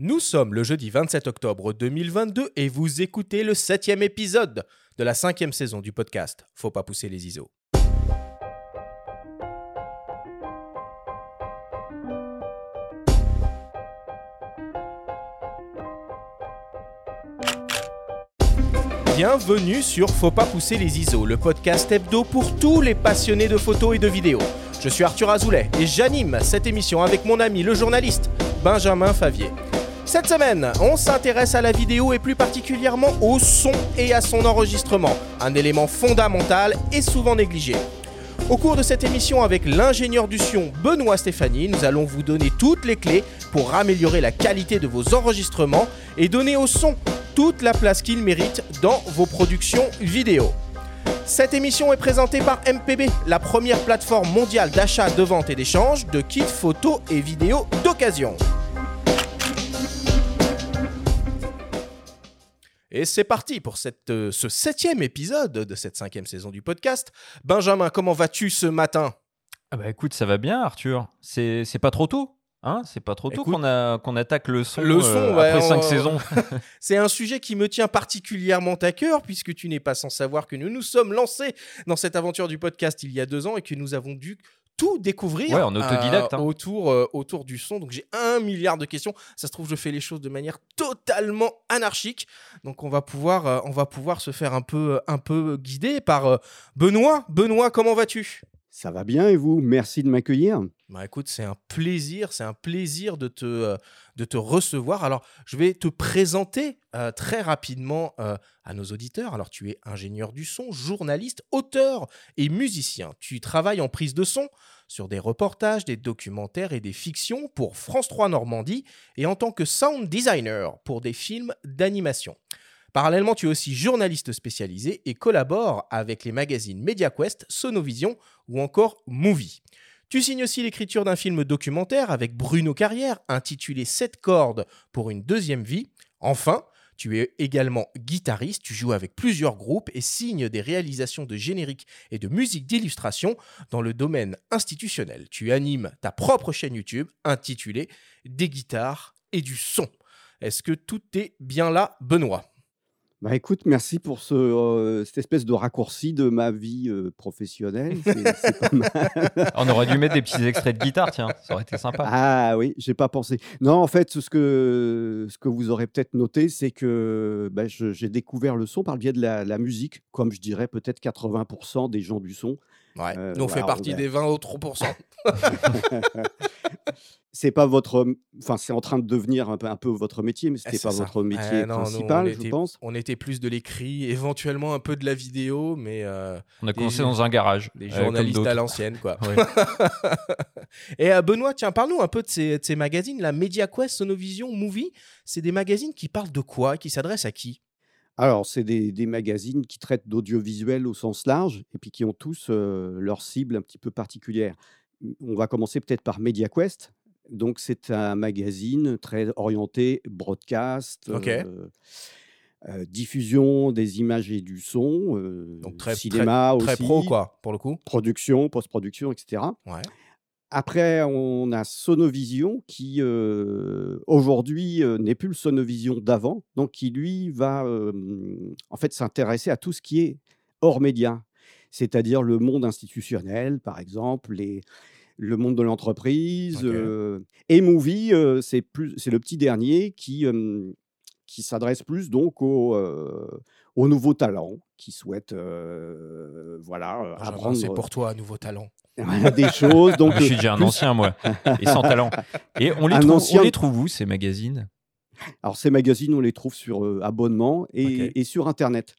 Nous sommes le jeudi 27 octobre 2022 et vous écoutez le septième épisode de la cinquième saison du podcast Faut pas pousser les ISO. Bienvenue sur Faut pas pousser les ISO, le podcast hebdo pour tous les passionnés de photos et de vidéos. Je suis Arthur Azoulay et j'anime cette émission avec mon ami le journaliste Benjamin Favier. Cette semaine, on s'intéresse à la vidéo et plus particulièrement au son et à son enregistrement, un élément fondamental et souvent négligé. Au cours de cette émission avec l'ingénieur du son Benoît Stéphanie, nous allons vous donner toutes les clés pour améliorer la qualité de vos enregistrements et donner au son toute la place qu'il mérite dans vos productions vidéo. Cette émission est présentée par MPB, la première plateforme mondiale d'achat, de vente et d'échange de kits photos et vidéos d'occasion. Et c'est parti pour cette, euh, ce septième épisode de cette cinquième saison du podcast. Benjamin, comment vas-tu ce matin? Ah bah écoute, ça va bien Arthur. C'est pas trop tôt Hein? C'est pas trop tôt qu'on attaque le son, le son, euh, ouais, après on- cinq saisons. C'est un sujet qui me tient particulièrement à cœur puisque tu n'es pas sans savoir que nous nous sommes lancés dans cette aventure du podcast il y a deux ans et que nous avons dû tout découvrir Ouais, en autodidacte, euh, hein. autour, euh, autour du son. Donc j'ai un milliard de questions. Ça se trouve, je fais les choses de manière totalement anarchique. Donc on va pouvoir, euh, on va pouvoir se faire un peu, un peu guider par euh, Benoît. Benoît, comment vas-tu? Ça va bien et vous? Merci de m'accueillir. Bah écoute, c'est un plaisir, c'est un plaisir de te, euh, de te recevoir. Alors, je vais te présenter euh, très rapidement euh, à nos auditeurs. Alors, tu es ingénieur du son, journaliste, auteur et musicien. Tu travailles en prise de son sur des reportages, des documentaires et des fictions pour France 3 Normandie et en tant que sound designer pour des films d'animation. Parallèlement, tu es aussi journaliste spécialisé et collabores avec les magazines MediaQuest, Sonovision ou encore Movie. Tu signes aussi l'écriture d'un film documentaire avec Bruno Carrière intitulé 7 cordes pour une deuxième vie. Enfin, tu es également guitariste, tu joues avec plusieurs groupes et signes des réalisations de génériques et de musique d'illustration dans le domaine institutionnel. Tu animes ta propre chaîne YouTube intitulée Des guitares et du son. Est-ce que tout est bien là, Benoît? Bah écoute, merci pour ce, euh, cette espèce de raccourci de ma vie euh, professionnelle. C'est- c'est pas mal. On aurait dû mettre des petits extraits de guitare, tiens, ça aurait été sympa. Ah oui, j'ai pas pensé. Non, en fait, ce que, ce que vous aurez peut-être noté, c'est que bah, je- j'ai découvert le son par le biais de la, la musique, comme je dirais peut-être 80% des gens du son. Ouais, Euh, nous on fait voilà, partie ouais. des 20 autres pourcents. C'est pas votre, enfin, c'est en train de devenir un peu, un peu votre métier, mais Ah, c'était c'est pas ça. votre métier Ouais, non, nous, principal, je était- pense. On était plus de l'écrit, éventuellement un peu de la vidéo, mais euh, On a commencé dans un garage. des euh, journalistes à l'ancienne, quoi. Et euh, Benoît, tiens, parle-nous un peu de ces, de ces magazines, la MediaQuest, Sonovision, Movie. C'est des magazines qui parlent de quoi Qui s'adressent à qui? Alors, c'est des, des magazines qui traitent d'audiovisuel au sens large et puis qui ont tous euh, leur cible un petit peu particulière. On va commencer peut-être par MediaQuest. Donc, c'est un magazine très orienté broadcast, euh, euh, diffusion des images et du son, euh, Donc très, cinéma très, aussi, très pro, quoi, pour le coup. production, post-production, etc. Ouais. Après, on a Sonovision qui, euh, aujourd'hui, n'est plus le Sonovision d'avant, donc qui, lui, va en fait s'intéresser à tout ce qui est hors média, c'est-à-dire le monde institutionnel, par exemple, les- le monde de l'entreprise. Ok. euh, et Movie, euh, c'est plus- c'est le petit dernier qui, euh, qui s'adresse plus donc aux, euh, aux nouveaux talents qui souhaitent euh, voilà, Benjamin, apprendre C'est pour toi, un nouveau talent. des choses. Donc, Ah, je suis déjà un plus- ancien, moi, et sans talent. Et on les, Un trouve, ancien- on les trouve où, ces magazines? Alors, ces magazines, on les trouve sur euh, abonnement et, et sur Internet.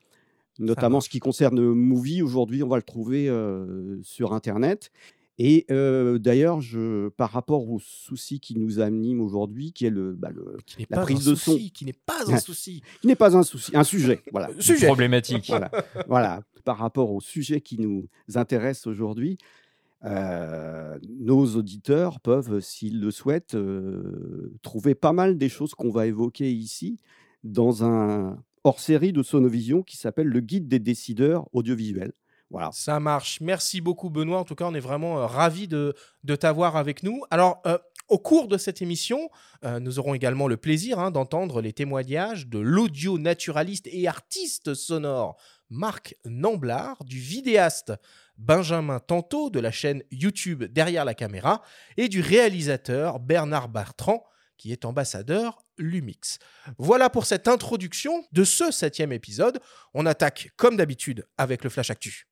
Notamment ce qui concerne Movie, aujourd'hui, on va le trouver euh, sur Internet. Et euh, d'ailleurs, je- par rapport au souci qui nous anime aujourd'hui, qui est le, bah, le- Qui n'est La pas prise un de souci, son. qui n'est pas un souci. qui n'est pas un souci, un sujet. Voilà. Sujet. Problématique. voilà, voilà. Par rapport au sujet qui nous intéresse aujourd'hui, euh, nos auditeurs peuvent, s'ils le souhaitent, euh, trouver pas mal des choses qu'on va évoquer ici dans un hors-série de Sonovision qui s'appelle Le guide des décideurs audiovisuels. Voilà. Ça marche. Merci beaucoup, Benoît. En tout cas, on est vraiment euh, ravis de, de t'avoir avec nous. Alors, euh, Au cours de cette émission, euh, nous aurons également le plaisir hein, d'entendre les témoignages de l'audio naturaliste et artiste sonore Marc Namblard, du vidéaste Benjamin Tanto de la chaîne YouTube Derrière la caméra et du réalisateur Bernard Bertrand qui est ambassadeur Lumix. Voilà pour cette introduction de ce septième épisode. On attaque comme d'habitude avec le Flash Actu.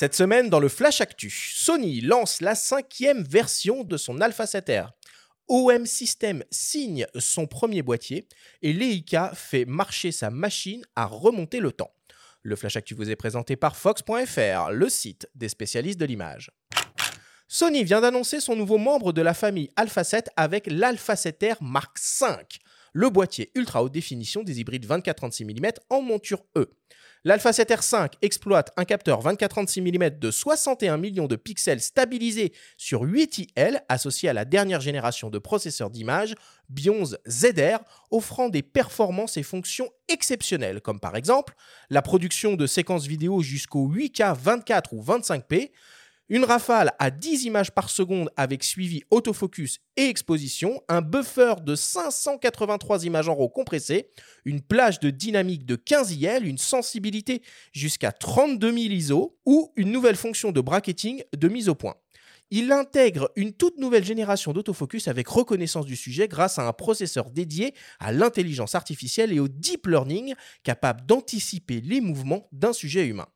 Cette semaine, dans le Flash Actu, Sony lance la cinquième version de son Alpha 7R. OM System signe son premier boîtier et Leica fait marcher sa machine à remonter le temps. Le Flash Actu vous est présenté par Fox.fr, le site des spécialistes de l'image. Sony vient d'annoncer son nouveau membre de la famille Alpha 7 avec l'Alpha 7R Mark V, le boîtier ultra haute définition des hybrides 24-36 mm en monture E. L'Alpha 7R5 exploite un capteur 24-36 mm de 61 millions de pixels stabilisé sur 8 IL associé à la dernière génération de processeurs d'image Bionz ZR, offrant des performances et fonctions exceptionnelles, comme par exemple la production de séquences vidéo jusqu'au 8K 24 ou 25p, une rafale à 10 images par seconde avec suivi autofocus et exposition, un buffer de 583 images en RAW compressées, une plage de dynamique de 15 IL, une sensibilité jusqu'à 32 000 ISO ou une nouvelle fonction de bracketing de mise au point. Il intègre une toute nouvelle génération d'autofocus avec reconnaissance du sujet grâce à un processeur dédié à l'intelligence artificielle et au deep learning capable d'anticiper les mouvements d'un sujet humain.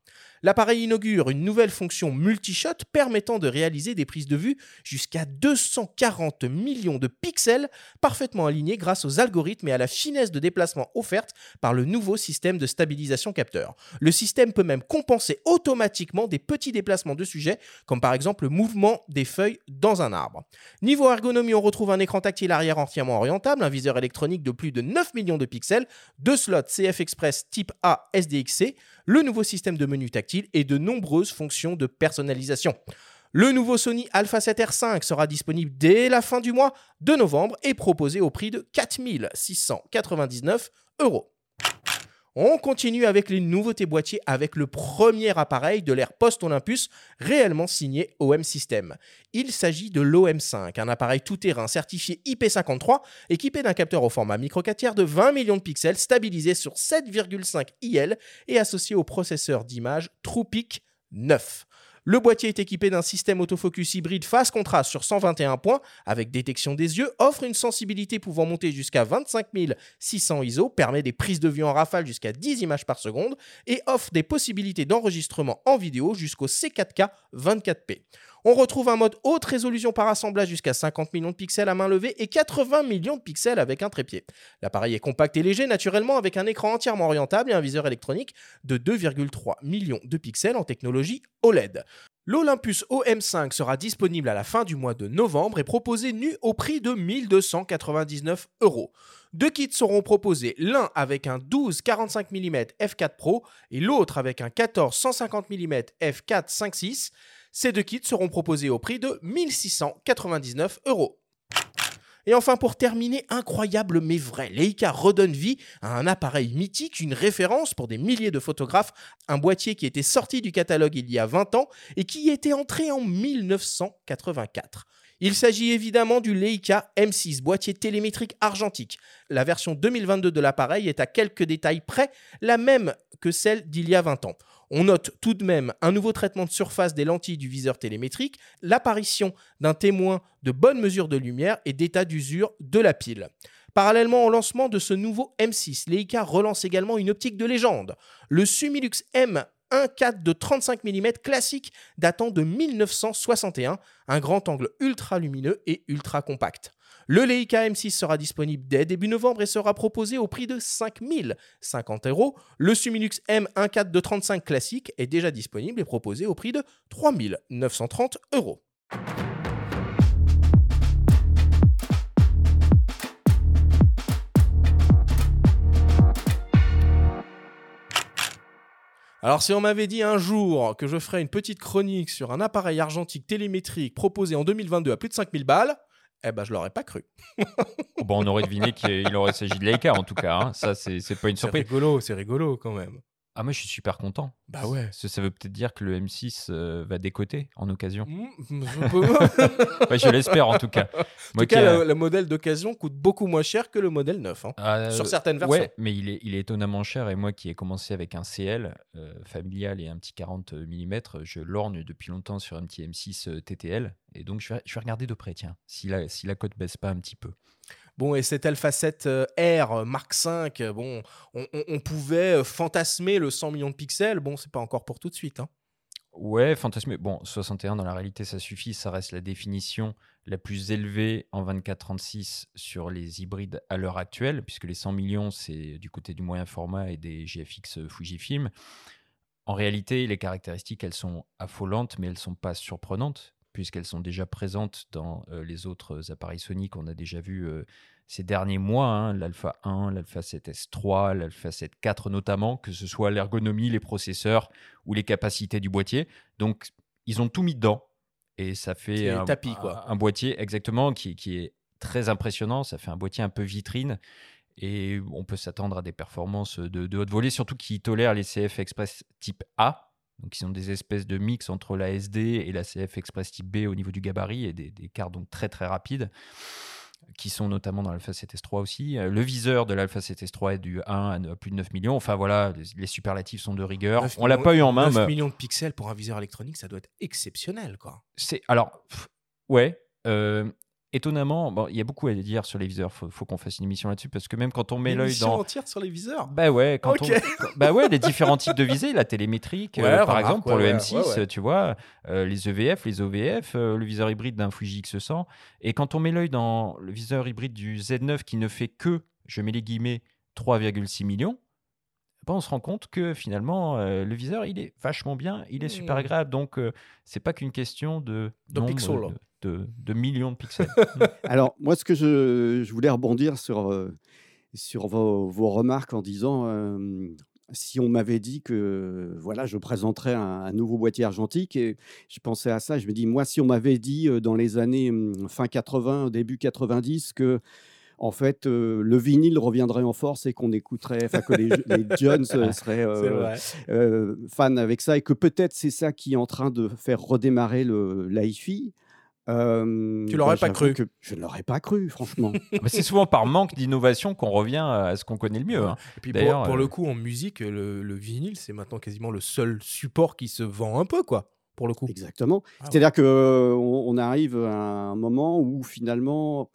L'appareil inaugure une nouvelle fonction multishot permettant de réaliser des prises de vue jusqu'à 240 millions de pixels parfaitement alignés grâce aux algorithmes et à la finesse de déplacement offerte par le nouveau système de stabilisation capteur. Le système peut même compenser automatiquement des petits déplacements de sujet, comme par exemple le mouvement des feuilles dans un arbre. Niveau ergonomie, on retrouve un écran tactile arrière entièrement orientable, un viseur électronique de plus de 9 millions de pixels, deux slots CF Express type A SDXC, le nouveau système de menu tactile et de nombreuses fonctions de personnalisation. Le nouveau Sony Alpha 7R5 sera disponible dès la fin du mois de novembre et proposé au prix de 4699 euros. On continue avec les nouveautés boîtiers avec le premier appareil de l'ère post-Olympus réellement signé OM System. Il s'agit de l'OM5, un appareil tout-terrain certifié IP53 équipé d'un capteur au format micro 4 tiers de 20 millions de pixels stabilisé sur 7,5 IL et associé au processeur d'image TruePic 9. Le boîtier est équipé d'un système autofocus hybride face contraste sur 121 points avec détection des yeux, offre une sensibilité pouvant monter jusqu'à 25 600 ISO, permet des prises de vue en rafale jusqu'à 10 images par seconde et offre des possibilités d'enregistrement en vidéo jusqu'au C4K 24p. On retrouve un mode haute résolution par assemblage jusqu'à 50 millions de pixels à main levée et 80 millions de pixels avec un trépied. L'appareil est compact et léger naturellement avec un écran entièrement orientable et un viseur électronique de 2,3 millions de pixels en technologie OLED. L'Olympus OM5 sera disponible à la fin du mois de novembre et proposé nu au prix de 1299 euros. Deux kits seront proposés, l'un avec un 12 45 mm f4 Pro et l'autre avec un 14 150 mm f4 5.6. Ces deux kits seront proposés au prix de 1699 euros. Et enfin, pour terminer, incroyable mais vrai, Leica redonne vie à un appareil mythique, une référence pour des milliers de photographes, un boîtier qui était sorti du catalogue il y a 20 ans et qui était entré en 1984. Il s'agit évidemment du Leica M6, boîtier télémétrique argentique. La version 2022 de l'appareil est à quelques détails près la même que celle d'il y a 20 ans. On note tout de même un nouveau traitement de surface des lentilles du viseur télémétrique, l'apparition d'un témoin de bonne mesure de lumière et d'état d'usure de la pile. Parallèlement au lancement de ce nouveau M6, Leica relance également une optique de légende, le Sumilux M 1.4 de 35 mm classique datant de 1961, un grand angle ultra lumineux et ultra compact. Le Leica M6 sera disponible dès début novembre et sera proposé au prix de 5050 euros. Le Sumilux M 1.4 de 35 classique est déjà disponible et proposé au prix de 3930 euros. Alors si on m'avait dit un jour que je ferais une petite chronique sur un appareil argentique télémétrique proposé en 2022 à plus de 5000 balles, Eh ben, je l'aurais pas cru. Bon, on aurait deviné qu'il aurait s'agi de Leica en tout cas. hein. Ça, c'est c'est pas une C'est surprise. rigolo, c'est rigolo quand même. Ah, moi, je suis super content. Bah ouais. Ça, ça veut peut-être dire que le M6 euh, va décoter en occasion. Mmh, je Ouais, je l'espère en tout cas. En Moi tout cas, a- le, le modèle d'occasion coûte beaucoup moins cher que le modèle neuf. hein, Euh, sur certaines versions. Ouais, mais il est, il est étonnamment cher. Et moi qui ai commencé avec un CL euh, familial et un petit 40 mm, je lorgne depuis longtemps sur un petit M6 euh, TTL. Et donc, je vais, je vais regarder de près, tiens, si la, si la cote baisse pas un petit peu. Bon, et cet Alpha 7 euh, R euh, Mark V, euh, bon, on, pouvait fantasmer le 100 millions de pixels. Bon, c'est pas encore pour tout de suite. hein. Ouais, fantasmé. Bon, 61 dans la réalité, ça suffit. Ça reste la définition la plus élevée en 24-36 sur les hybrides à l'heure actuelle, puisque les 100 millions, c'est du côté du moyen format et des GFX Fujifilm. En réalité, les caractéristiques, elles sont affolantes, mais elles sont pas surprenantes, puisqu'elles sont déjà présentes dans euh, les autres appareils Sony qu'on a déjà vus euh, ces derniers mois, hein, l'Alpha 1, l'Alpha 7S3, l'Alpha 7 IV notamment, que ce soit l'ergonomie, les processeurs ou les capacités du boîtier. Donc, ils ont tout mis dedans. Et ça fait un, tapis, quoi. un- un boîtier exactement qui, qui est très impressionnant. Ça fait un boîtier un peu vitrine. Et on peut s'attendre à des performances de, de haute volée, surtout qui tolèrent les CF Express type A. Donc, ils ont des espèces de mix entre la SD et la CF Express type B au niveau du gabarit et des, des cartes donc très très rapides qui sont notamment dans l'Alpha 7S3 aussi. Euh, Le viseur de l'Alpha 7S3 est du 1 à plus de 9 millions. Enfin voilà, les, les superlatifs sont de rigueur. 9 On l'a pas eu en main, 9 mais millions de pixels pour un viseur électronique, ça doit être exceptionnel, quoi. c'est alors pff, ouais. euh, étonnamment, bon, il y a beaucoup à dire sur les viseurs. Faut, faut qu'on fasse une émission là-dessus parce que même quand on met l'œil dans entière sur les viseurs? bah ouais, quand on, bah ouais, les différents types de visées, la télémétrique, euh, par remarque, exemple pour ouais, le ouais, M6, ouais, ouais. tu vois, euh, les EVF, les OVF, euh, le viseur hybride d'un Fuji X100, et quand on met l'œil dans le viseur hybride du Z9 qui ne fait que, je mets les guillemets, 3,6 millions, bah, on se rend compte que finalement euh, le viseur il est vachement bien, il est super Mm. agréable, donc euh, c'est pas qu'une question de De nombre pixels. de, de- de millions de pixels. Alors, moi, ce que je, je voulais rebondir sur, euh, sur vos, vos remarques en disant euh, si on m'avait dit que voilà, je présenterais un, un nouveau boîtier argentique, et je pensais à ça, je me dis, moi, si on m'avait dit dans les années hum, fin 80, début 90, que en fait, euh, le vinyle reviendrait en force et qu'on écouterait, enfin que les, les euh, seraient euh, euh, fan avec ça et que peut-être c'est ça qui est en train de faire redémarrer le l'hi-fi. euh, Tu l'aurais pas j'avoue cru. que Je ne l'aurais pas cru, franchement. Mais c'est souvent par manque d'innovation qu'on revient à ce qu'on connaît le mieux. hein. Et puis D'ailleurs, pour, pour euh, le coup, en musique, le, le vinyle, c'est maintenant quasiment le seul support qui se vend un peu, quoi, pour le coup. Exactement. Ah ouais. C'est-à-dire qu'on on arrive à un moment où finalement,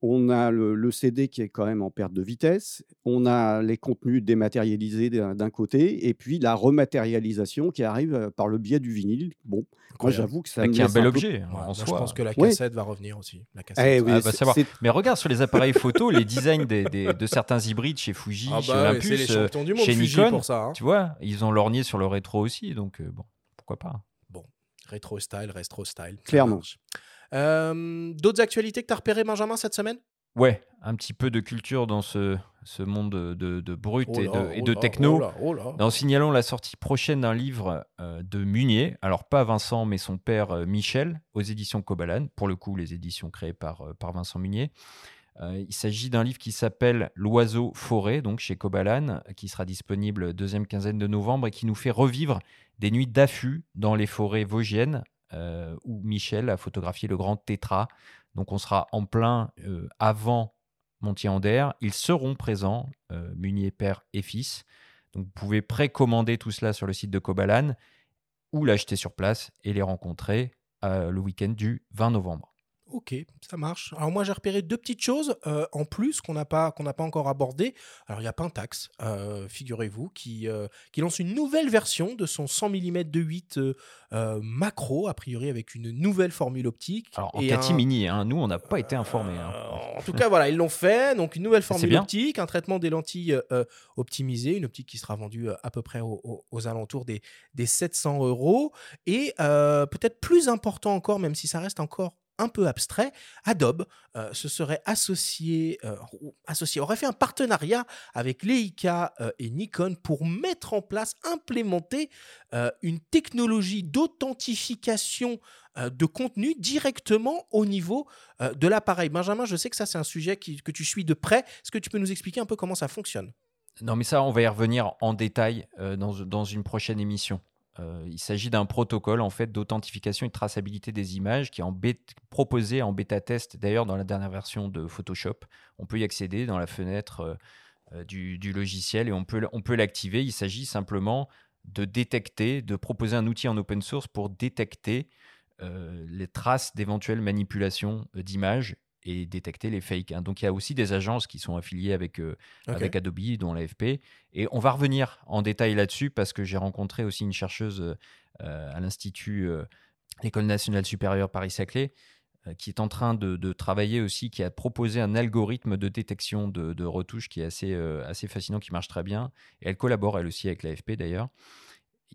on a le, le CD qui est quand même en perte de vitesse, on a les contenus dématérialisés d'un côté, et puis la rematérialisation qui arrive euh, par le biais du vinyle. Bon, moi j'avoue que ça Bah, me qui est un bel objet Ouais, en moi, soi. je pense que la Ouais. cassette va revenir aussi. La cassette. Eh oui, Ah, bah, savoir. Mais regarde sur les appareils photo, les designs des, des- de certains hybrides chez Fuji, Ah chez bah Olympus, euh, champions du monde chez Fuji Nikon, pour ça. hein. tu vois, ils ont lorgné sur le rétro aussi, donc euh, bon, pourquoi pas. Rétro style, retro style. Clairement. Euh, D'autres actualités que tu as repérées, Benjamin, cette semaine? Ouais, un petit peu de culture dans ce, ce monde de, de brut Oh et de, et oh de là, techno. oh là, oh là. En signalant la sortie prochaine d'un livre euh, de Munier, alors pas Vincent, mais son père euh, Michel, aux éditions Cobalan, pour le coup, les éditions créées par, par Vincent Munier. Euh, il s'agit d'un livre qui s'appelle L'oiseau forêt, donc chez Cobalan, qui sera disponible deuxième quinzaine de novembre et qui nous fait revivre des nuits d'affût dans les forêts vosgiennes, euh, où Michel a photographié le grand tétra. Donc on sera en plein euh, avant Montier-Ander. Ils seront présents, euh, Munier père et fils. Donc vous pouvez précommander tout cela sur le site de Cobalan ou l'acheter sur place et les rencontrer euh, le week-end du 20 novembre. Ok, ça marche. Alors moi j'ai repéré deux petites choses euh, en plus qu'on n'a pas qu'on n'a pas encore abordées. Alors il y a Pentax, euh, figurez-vous, qui euh, qui lance une nouvelle version de son 100 mm de 8 euh, euh, macro, a priori avec une nouvelle formule optique. Alors en et catimini, hein, nous on n'a pas été informés. hein. En tout cas, voilà, ils l'ont fait. Donc, une nouvelle formule optique, un traitement des lentilles optimisé, une optique qui sera vendue à peu près au- au- aux alentours des, des 700 euros. Et peut-être plus important encore, même si ça reste encore un peu abstrait, Adobe euh, se serait associé, euh, associé, aurait fait un partenariat avec Leica euh, et Nikon pour mettre en place, implémenter une technologie d'authentification de contenu directement au niveau de l'appareil. Benjamin, je sais que ça c'est un sujet que tu suis de près. Est-ce que tu peux nous expliquer un peu comment ça fonctionne? Non, mais ça, on va y revenir en détail dans une prochaine émission. Euh, il s'agit d'un protocole en fait d'authentification et de traçabilité des images qui est proposé en bêta test d'ailleurs dans la dernière version de Photoshop. On peut y accéder dans la fenêtre euh, euh, du, logiciel et on peut, on peut l'activer. Il s'agit simplement de détecter, de proposer un outil en open source pour détecter les traces d'éventuelles manipulations d'images et détecter les fakes. Hein. Donc il y a aussi des agences qui sont affiliées avec, euh, avec Adobe, dont l'AFP. Et on va revenir en détail là-dessus parce que j'ai rencontré aussi une chercheuse euh, à l'Institut, euh, l'École nationale supérieure Paris-Saclay, qui est en train de, travailler aussi, qui a proposé un algorithme de détection de, de retouches qui est assez, assez fascinant, qui marche très bien. Et elle collabore elle aussi avec l'AFP d'ailleurs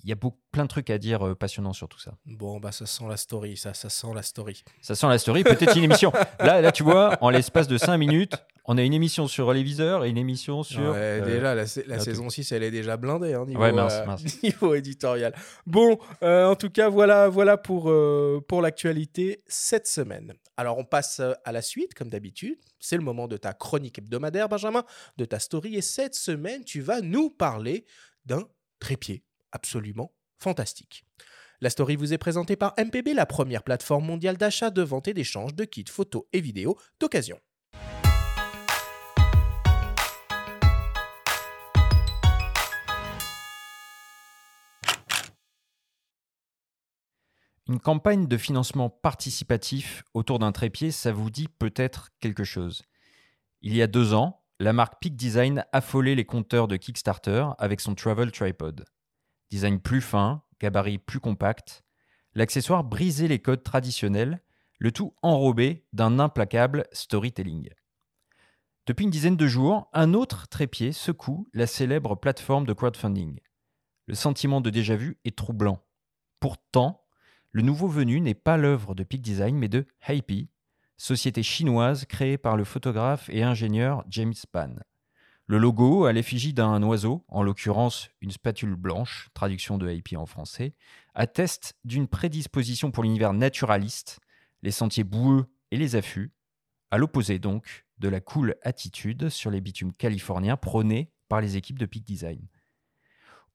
il y a beaucoup, plein de trucs à dire euh, passionnants sur tout ça. Bon, bah ça sent la story, ça, ça sent la story. Ça sent la story, peut-être une émission. Là, là, tu vois, en l'espace de 5 minutes, on a une émission sur les viseurs et une émission sur. Ouais, euh, déjà, la, saison 6, elle est déjà blindée, hein, niveau, euh, niveau éditorial. Bon, en tout cas, voilà, voilà pour, pour l'actualité cette semaine. Alors, on passe à la suite, comme d'habitude. C'est le moment de ta chronique hebdomadaire, Benjamin, de ta story. Et cette semaine, tu vas nous parler d'un trépied absolument fantastique. La story vous est présentée par MPB, la première plateforme mondiale d'achat, de vente et d'échange de kits photos et vidéos d'occasion. Une campagne de financement participatif autour d'un trépied, ça vous dit peut-être quelque chose. Il y a deux ans, la marque Peak Design affolait les compteurs de Kickstarter avec son Travel Tripod. Design plus fin, gabarit plus compact, l'accessoire brisait les codes traditionnels, le tout enrobé d'un implacable storytelling. Depuis une dizaine de jours, un autre trépied secoue la célèbre plateforme de crowdfunding. Le sentiment de déjà-vu est troublant. Pourtant, le nouveau venu n'est pas l'œuvre de Peak Design mais de Happy, société chinoise créée par le photographe et ingénieur James Pan. Le logo, à l'effigie d'un oiseau, en l'occurrence une spatule blanche, traduction de IP en français, atteste d'une prédisposition pour l'univers naturaliste, les sentiers boueux et les affûts, à l'opposé donc de la cool attitude sur les bitumes californiens prônés par les équipes de Peak Design.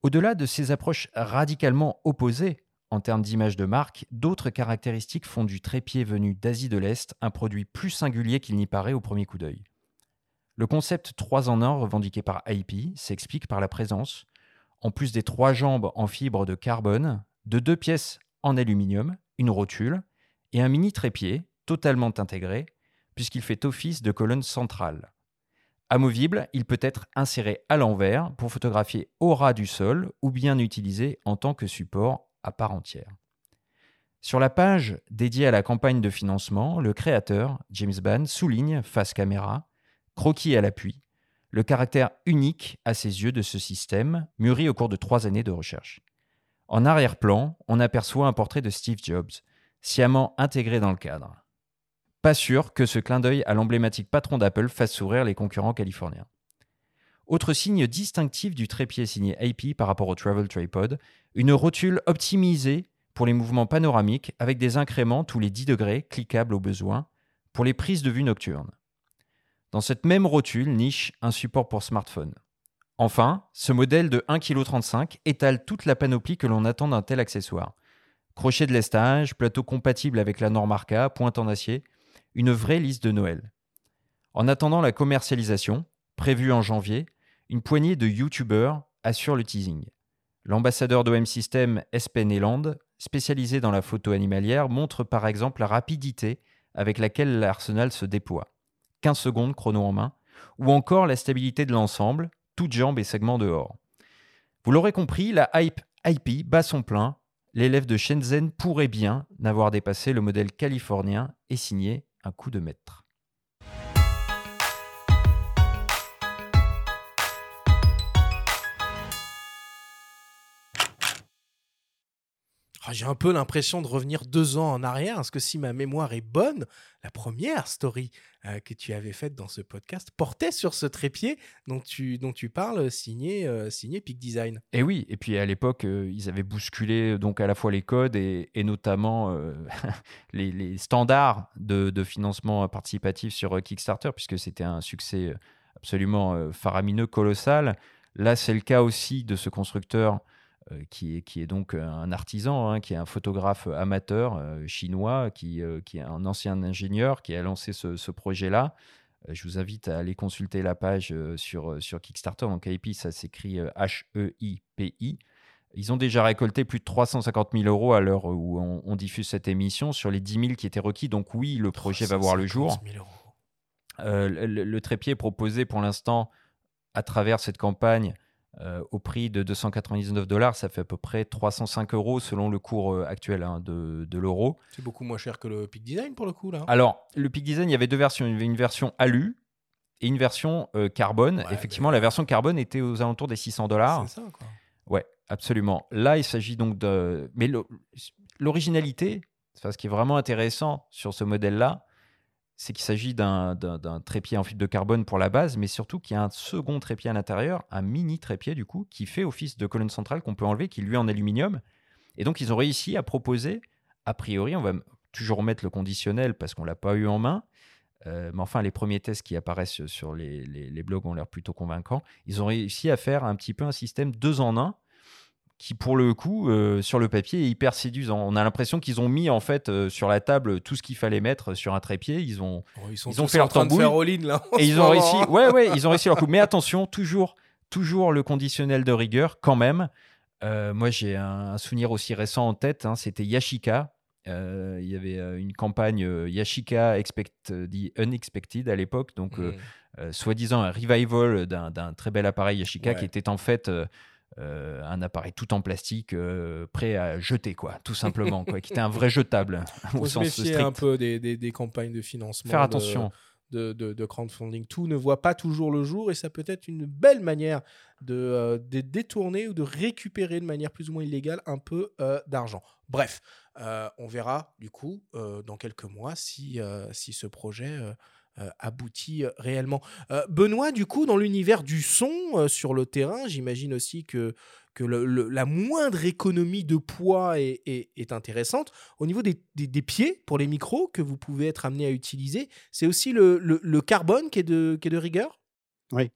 Au-delà de ces approches radicalement opposées en termes d'image de marque, d'autres caractéristiques font du trépied venu d'Asie de l'Est un produit plus singulier qu'il n'y paraît au premier coup d'œil. Le concept 3 en 1 revendiqué par IP s'explique par la présence, en plus des trois jambes en fibre de carbone, de deux pièces en aluminium, une rotule et un mini trépied totalement intégré, puisqu'il fait office de colonne centrale. Amovible, il peut être inséré à l'envers pour photographier au ras du sol ou bien utilisé en tant que support à part entière. Sur la page dédiée à la campagne de financement, le créateur, James Ban, souligne, face caméra, croquis à l'appui, le caractère unique à ses yeux de ce système, mûri au cours de trois années de recherche. En arrière-plan, on aperçoit un portrait de Steve Jobs, sciemment intégré dans le cadre. Pas sûr que ce clin d'œil à l'emblématique patron d'Apple fasse sourire les concurrents californiens. Autre signe distinctif du trépied signé AP par rapport au Travel Tripod, une rotule optimisée pour les mouvements panoramiques avec des incréments tous les 10 degrés cliquables au besoin pour les prises de vue nocturnes. Dans cette même rotule niche un support pour smartphone. Enfin, ce modèle de 1,35 kg étale toute la panoplie que l'on attend d'un tel accessoire. Crochet de lestage, plateau compatible avec la norme Arca, pointe en acier, une vraie liste de Noël. En attendant la commercialisation, prévue en janvier, une poignée de YouTubers assure le teasing. L'ambassadeur d'OM System Espen Eland, spécialisé dans la photo animalière, montre par exemple la rapidité avec laquelle l'arsenal se déploie. 15 secondes chrono en main, ou encore la stabilité de l'ensemble, toutes jambes et segments dehors. Vous l'aurez compris, la hype IP bat son plein. L'élève de Shenzhen pourrait bien n'avoir dépassé le modèle californien et signé un coup de maître. Ah, J'ai un peu l'impression de revenir deux ans en arrière, parce que si ma mémoire est bonne, la première story euh, que tu avais faite dans ce podcast portait sur ce trépied dont tu, dont tu parles, signé, euh, signé Peak Design. Et oui, et puis à l'époque, euh, ils avaient bousculé donc à la fois les codes et, notamment les, standards de, de financement participatif sur Kickstarter, puisque c'était un succès absolument faramineux, colossal. Là, c'est le cas aussi de ce constructeur qui, est, qui est donc un artisan, hein, qui est un photographe amateur euh, chinois, qui, euh, qui est un ancien ingénieur, qui a lancé ce, ce projet-là. Euh, Je vous invite à aller consulter la page euh, sur, euh, sur Kickstarter. Donc, AIP, ça s'écrit euh, H-E-I-P-I. Ils ont déjà récolté plus de 350 000 euros à l'heure où on, on diffuse cette émission sur les 10 000 qui étaient requis. Donc, oui, le projet va voir le jour. 350 000 euros. Euh, le, le trépied est proposé pour l'instant à travers cette campagne euh, au prix de 299 dollars. Ça fait à peu près 305 euros selon le cours euh, actuel hein, de, de l'euro. C'est beaucoup moins cher que le Peak Design pour le coup, là. Alors, le Peak Design, il y avait deux versions. Il y avait une version alu et une version euh, carbone. Ouais, Effectivement, mais- la version carbone était aux alentours des 600 dollars. C'est ça, quoi. Ouais, absolument. Là, il s'agit donc de. Mais l'o- l'originalité, enfin, ce qui est vraiment intéressant sur ce modèle-là, c'est qu'il s'agit d'un- trépied en fibre de carbone pour la base, mais surtout qu'il y a un second trépied à l'intérieur, un mini trépied du coup, qui fait office de colonne centrale qu'on peut enlever, qui lui est en aluminium. Et donc, ils ont réussi à proposer, a priori, on va toujours mettre le conditionnel parce qu'on l'a pas eu en main. euh, mais enfin, les premiers tests qui apparaissent sur les- les blogs ont l'air plutôt convaincants. Ils ont réussi à faire un petit peu un système deux en un qui, pour le coup, euh, sur le papier, est hyper séduisant. On a l'impression qu'ils ont mis en fait euh, sur la table tout ce qu'il fallait mettre sur un trépied. Ils ont Bon, ils sont Ils ont fait leur tambouille. et ils ont réussi. hein. Ouais, ouais, ils ont réussi leur coup. Mais attention, toujours, toujours le conditionnel de rigueur quand même. Euh, moi, j'ai un, un souvenir aussi récent en tête. hein, C'était Yashica. Euh, il y avait une campagne Yashica Expect, the Unexpected à l'époque, donc euh, Mm. euh, soi-disant un revival d'un très bel appareil Yashica Ouais. qui était en fait euh, un appareil tout en plastique euh, prêt à jeter, quoi, tout simplement, quoi, qui était un vrai jetable Faut au se sens strict. un peu des, des- des campagnes de financement. Faire attention. de, de- de crowdfunding. Tout ne voit pas toujours le jour et ça peut être une belle manière de, euh, de détourner ou de récupérer de manière plus ou moins illégale un peu d'argent. Bref, on verra du coup dans quelques mois si, si ce projet aboutit euh, réellement. Euh, Benoît, du coup, dans l'univers du son euh, sur le terrain, j'imagine aussi que, que le- le- la moindre économie de poids est, est- est intéressante. Au niveau des, des- des pieds pour les micros que vous pouvez être amené à utiliser, c'est aussi le, le- le carbone qui est de, qui est de rigueur? Oui.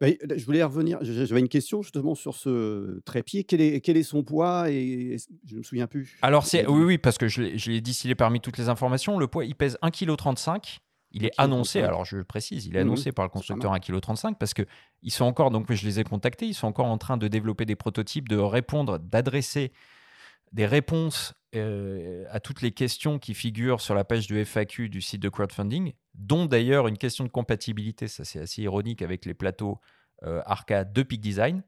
Je voulais revenir. J'avais une question justement sur ce trépied. Quel est, quel est son poids et je me souviens plus. Alors, c'est oui, oui, parce que je l'ai je l'ai distillé parmi toutes les informations. Le poids, il pèse 1,35 kg. Il est 1,35 annoncé, alors je le précise, il est annoncé par le constructeur 1,35 kg parce que ils sont encore, donc je les ai contactés, ils sont encore en train de développer des prototypes, de répondre, d'adresser des réponses euh, à toutes les questions qui figurent sur la page de FAQ du site de crowdfunding, dont d'ailleurs une question de compatibilité, ça c'est assez ironique avec les plateaux euh, arcade de Peak Design.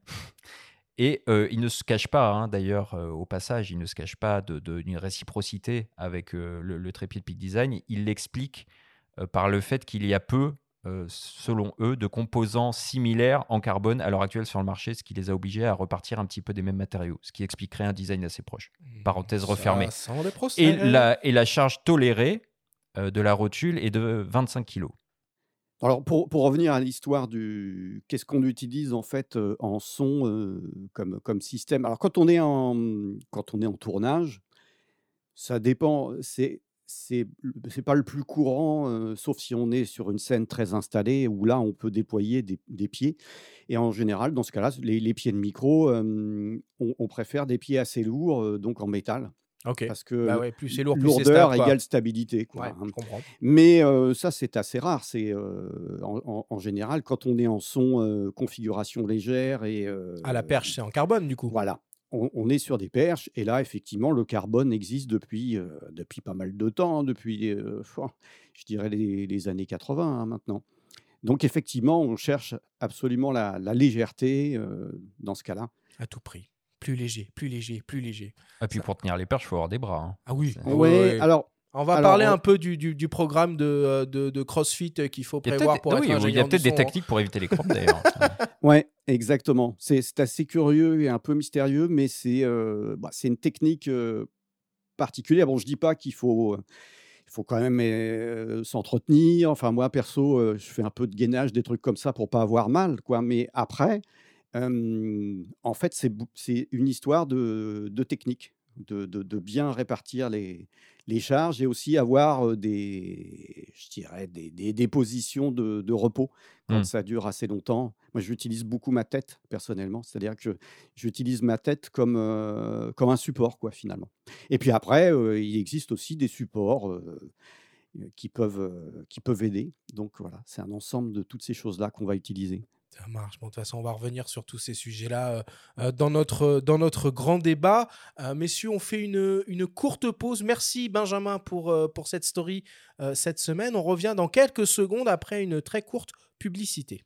Et euh, il ne se cache pas, hein, d'ailleurs, euh, au passage, il ne se cache pas de- de- d'une réciprocité avec euh, le, le trépied de Peak Design. Il l'explique par le fait qu'il y a peu, euh, selon eux, de composants similaires en carbone à l'heure actuelle sur le marché, ce qui les a obligés à repartir un petit peu des mêmes matériaux, ce qui expliquerait un design assez proche. Parenthèse refermée. Ça procès. Et la, et la charge tolérée euh, de la rotule est de 25 kg. Alors, pour, pour revenir à l'histoire du qu'est-ce qu'on utilise en fait euh, en son euh, comme, comme système? Alors, quand on est en, quand on est en tournage, ça dépend. C'est c'est c'est pas le plus courant, euh, sauf si on est sur une scène très installée où là, on peut déployer des, des pieds. Et en général, dans ce cas-là, les, les pieds de micro, euh, on, on préfère des pieds assez lourds, euh, donc en métal, Ok. parce que Bah ouais, plus c'est lourd, plus c'est lourdeur stable. égale stabilité. Quoi, Ouais, hein. je comprends. Mais euh, ça, c'est assez rare. C'est euh, en, général quand on est en son euh, configuration légère et À la perche, c'est en carbone du coup. Voilà, on, on est sur des perches et là, effectivement, le carbone existe depuis euh, depuis pas mal de temps, hein, depuis, euh, je dirais les, les années 80 hein, maintenant. Donc effectivement, on cherche absolument la, la légèreté euh, dans ce cas-là. À tout prix. Plus léger, plus léger, plus léger. Et puis pour tenir les perches, il faut avoir des bras. hein. Ah oui. Ouais, ouais, ouais. alors On va alors, parler un peu du, du- du programme de, euh, de, de CrossFit euh, qu'il faut prévoir pour être oui, il y a peut-être des son, hein. techniques pour éviter les crampes d'ailleurs. Ouais, exactement. C'est assez curieux et un peu mystérieux, mais c'est euh, bah, une technique euh, particulière. Bon, je dis pas qu'il faut, il faut quand même euh, s'entretenir. Enfin, moi, perso, euh, je fais un peu de gainage, des trucs comme ça pour pas avoir mal, quoi. Mais après, euh, en fait, c'est une histoire de, de technique, de, de- de bien répartir les, les charges et aussi avoir des, je dirais, des, des, des positions de, de repos quand Hmm. ça dure assez longtemps. Moi, j'utilise beaucoup ma tête personnellement, c'est-à-dire que j'utilise ma tête comme, euh, comme un support, quoi, finalement. Et puis après, euh, il existe aussi des supports euh, qui peuvent, qui peuvent aider. Donc voilà, c'est un ensemble de toutes ces choses-là qu'on va utiliser. Ça marche. Bon, de toute façon, on va revenir sur tous ces sujets-là euh, euh, dans, notre, dans notre grand débat. Euh, messieurs, on fait une, une courte pause. Merci Benjamin pour, euh, pour cette story euh, cette semaine. On revient dans quelques secondes après une très courte publicité.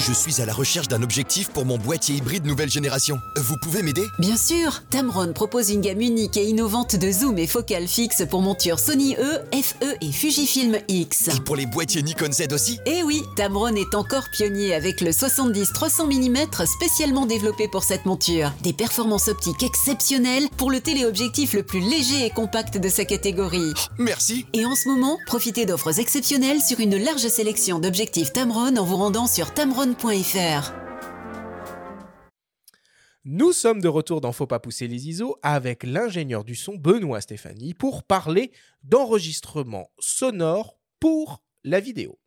Je suis à la recherche d'un objectif pour mon boîtier hybride nouvelle génération. Vous pouvez m'aider? Bien sûr, Tamron propose une gamme unique et innovante de zoom et focale fixe pour montures Sony E, FE et Fujifilm X. Et pour les boîtiers Nikon Z aussi? Et oui, Tamron est encore pionnier avec le 70-300 mm spécialement développé pour cette monture. Des performances optiques exceptionnelles pour le téléobjectif le plus léger et compact de sa catégorie. Merci Et en ce moment, profitez d'offres exceptionnelles sur une large sélection d'objectifs Tamron en vous rendant sur Nous sommes de retour dans Faut pas pousser les ISO avec l'ingénieur du son Benoît Stéphanie pour parler d'enregistrement sonore pour la vidéo.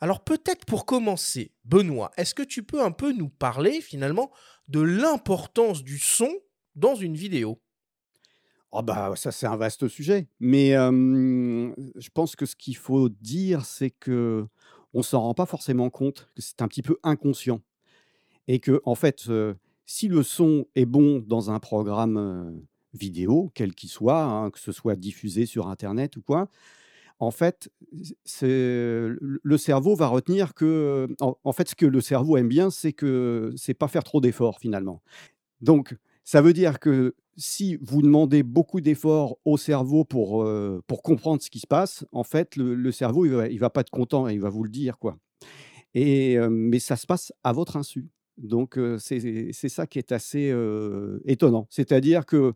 Alors peut-être pour commencer, Benoît, est-ce que tu peux un peu nous parler finalement de l'importance du son dans une vidéo? Oh bah ça c'est un vaste sujet, mais euh, je pense que ce qu'il faut dire, c'est que on s'en rend pas forcément compte, que c'est un petit peu inconscient, et que en fait, si le son est bon dans un programme vidéo, quel qu'il soit, hein, que ce soit diffusé sur Internet ou quoi, en fait, le cerveau va retenir que, en, en fait, ce que le cerveau aime bien, c'est que c'est pas faire trop d'efforts finalement. Donc, ça veut dire que si vous demandez beaucoup d'efforts au cerveau pour, pour comprendre ce qui se passe, en fait, le, cerveau, il il va pas être content, il va vous le dire, quoi. Et, mais ça se passe à votre insu. Donc, euh, c'est ça qui est assez étonnant. C'est-à-dire que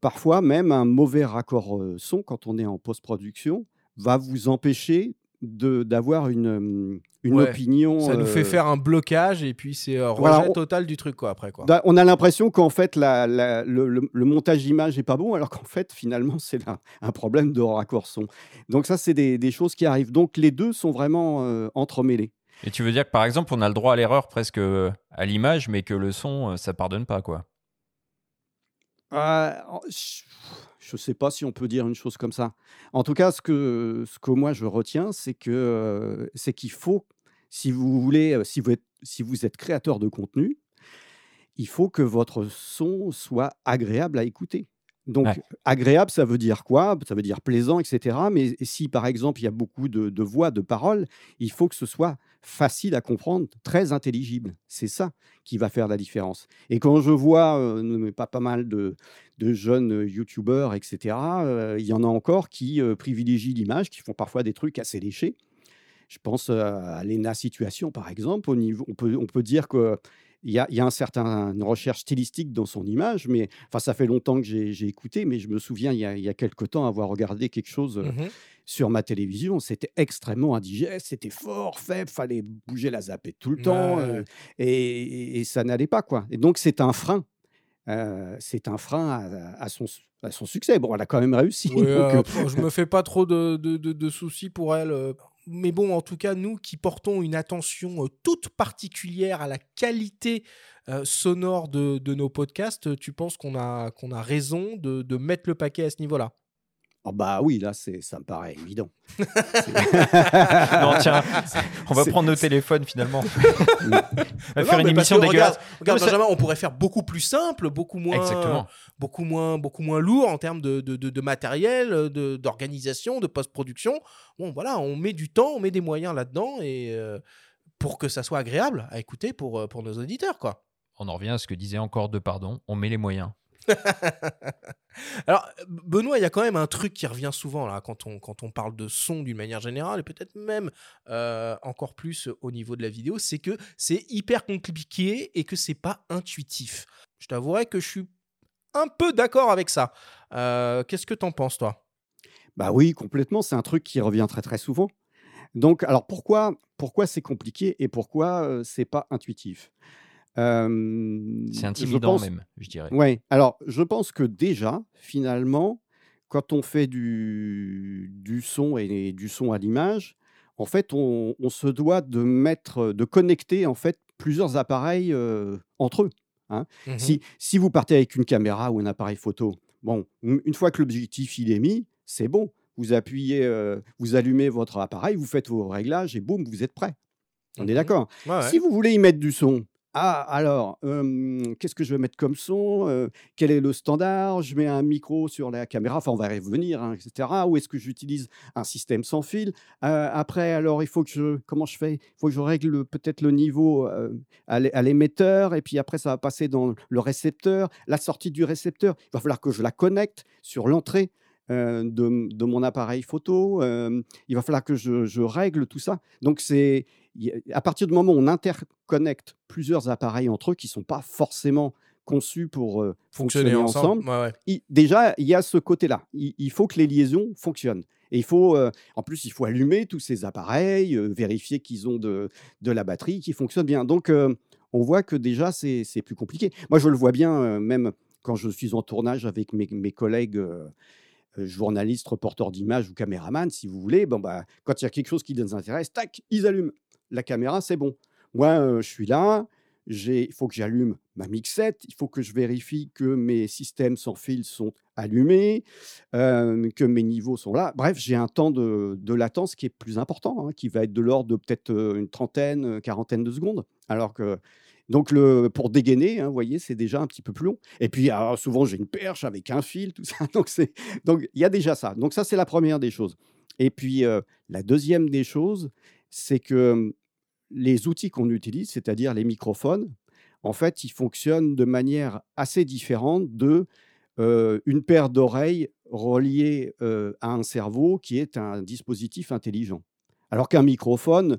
parfois, même un mauvais raccord son, quand on est en post-production, va vous empêcher d'avoir une, euh, une Ouais, opinion. Ça nous fait euh, faire un blocage et puis c'est euh, rejet Voilà, on- total du truc quoi après quoi. Da- On a l'impression qu'en fait, la- la- le, le- le montage d'image n'est pas bon, alors qu'en fait, finalement, c'est un, un problème de raccord son. Donc ça, c'est des, des choses qui arrivent. Donc les deux sont vraiment euh, entremêlés. Et tu veux dire que par exemple, on a le droit à l'erreur presque à l'image, mais que le son, ça pardonne pas, quoi. Euh, en- je ne sais pas si on peut dire une chose comme ça. En tout cas, ce que, ce que moi je retiens, c'est que euh, c'est qu'il faut, si vous voulez, euh, si vous êtes, si vous êtes créateur de contenu, il faut que votre son soit agréable à écouter. Donc, Ouais. agréable, ça veut dire quoi? Ça veut dire plaisant, etc. Mais si, par exemple, il y a beaucoup de, de voix, de paroles, il faut que ce soit facile à comprendre, très intelligible. C'est ça qui va faire la différence. Et quand je vois, euh, pas, pas mal de, de jeunes youtubeurs, etc., euh, il y en a encore qui euh, privilégient l'image, qui font parfois des trucs assez léchés. Je pense à Lena Situation, par exemple. Au niveau, on, peut, on peut dire que il y a, y a un certain, une recherche stylistique dans son image, mais enfin, ça fait longtemps que j'ai écouté, mais je me souviens il y a, il y a quelque temps avoir regardé quelque chose euh, Mhm. sur ma télévision. C'était extrêmement indigeste, c'était fort, faible, fallait bouger la zapette tout le temps, euh, et, ça n'allait pas quoi. Et donc c'est un frein, euh, c'est un frein à, à son, à son succès. Bon, elle a quand même réussi. Ouais, donc, euh, je me fais pas trop de, de- de- de soucis pour elle. Mais bon, en tout cas, nous qui portons une attention euh, toute particulière à la qualité euh, sonore de, nos podcasts, tu penses qu'on a, raison de, de mettre le paquet à ce niveau-là? Ah bah oui, là c'est, ça me paraît évident. non, tiens, on va prendre nos téléphones finalement. on va Non, faire une émission que, dégueulasse. Regarde, regarde, Non, mais ça- Benjamin, on pourrait faire beaucoup plus simple, beaucoup moins, Exactement. beaucoup moins, beaucoup moins lourd en termes de, de, de- de matériel, de- d'organisation, de, post-production. Bon, voilà, on met du temps, on met des moyens là-dedans et euh, pour que ça soit agréable à écouter pour, euh, pour nos auditeurs, quoi. On en revient à ce que disait encore de pardon. On met les moyens. Alors, Benoît, il y a quand même un truc qui revient souvent là, quand, on, parle de son d'une manière générale, et peut-être même euh, encore plus au niveau de la vidéo, c'est que c'est hyper compliqué et que c'est pas intuitif. Je t'avouerai que je suis un peu d'accord avec ça. Euh, Qu'est-ce que t'en penses, toi? Bah oui, complètement. C'est un truc qui revient très très souvent. Donc, alors pourquoi, pourquoi c'est compliqué et pourquoi euh, c'est pas intuitif? Euh, C'est je intimidant pense, même, je dirais. ouais. Alors, je pense que déjà, finalement, quand on fait du, du son et du son à l'image, en fait, on, on se doit de mettre, de connecter en fait plusieurs appareils euh, entre eux. hein. Mhm. Si, si vous partez avec une caméra ou un appareil photo, bon, une fois que l'objectif il est mis, c'est bon. Vous appuyez, euh, vous allumez votre appareil, vous faites vos réglages et boum, vous êtes prêt. On est Mhm. d'accord. Ouais, ouais. Si vous voulez y mettre du son, ah alors, qu'est-ce que je vais mettre comme son Quel est le standard? Je mets un micro sur la caméra, enfin on va y revenir, hein, etc. Ou est-ce que j'utilise un système sans fil? Après, alors il faut que je, comment je fais? Il faut que je règle le- peut-être le niveau à l'émetteur, et puis après ça va passer dans le récepteur, la sortie du récepteur. Il va falloir que je la connecte sur l'entrée. Euh, de, de mon appareil photo, euh, il va falloir que je, je règle tout ça. Donc c'est à partir du moment où on interconnecte plusieurs appareils entre eux qui ne sont pas forcément conçus pour euh, Fonctionner fonctionner ensemble. ensemble, Ouais, ouais. il- déjà, il y a ce côté-là. Il, il faut que les liaisons fonctionnent. Et il faut, en plus, il faut allumer tous ces appareils, vérifier qu'ils ont de, de la batterie, qu'ils fonctionnent bien. Donc, on voit que déjà, c'est plus compliqué. Moi, je le vois bien, même quand je suis en tournage avec mes, mes collègues euh, journalistes, reporters d'images ou caméramans, si vous voulez. Bon, bah, quand il y a quelque chose qui les intéresse, tac, ils allument la caméra, c'est bon. Moi, euh, je suis là, il faut que j'allume ma mixette, il faut que je vérifie que mes systèmes sans fil sont allumés, euh, que mes niveaux sont là. Bref, j'ai un temps de, latence qui est plus important, hein, qui va être de l'ordre de peut-être une trentaine, quarantaine de secondes. Alors que, donc, le, pour dégainer, hein, voyez, c'est déjà un petit peu plus long. Et puis, alors, souvent, j'ai une perche avec un fil, tout ça. Donc, c'est, donc, il y a déjà ça. Donc, ça, c'est la première des choses. Et puis, euh, la deuxième des choses, c'est que les outils qu'on utilise, c'est-à-dire les microphones, en fait, ils fonctionnent de manière assez différente de euh, une paire d'oreilles reliées euh, à un cerveau qui est un dispositif intelligent. Alors qu'un microphone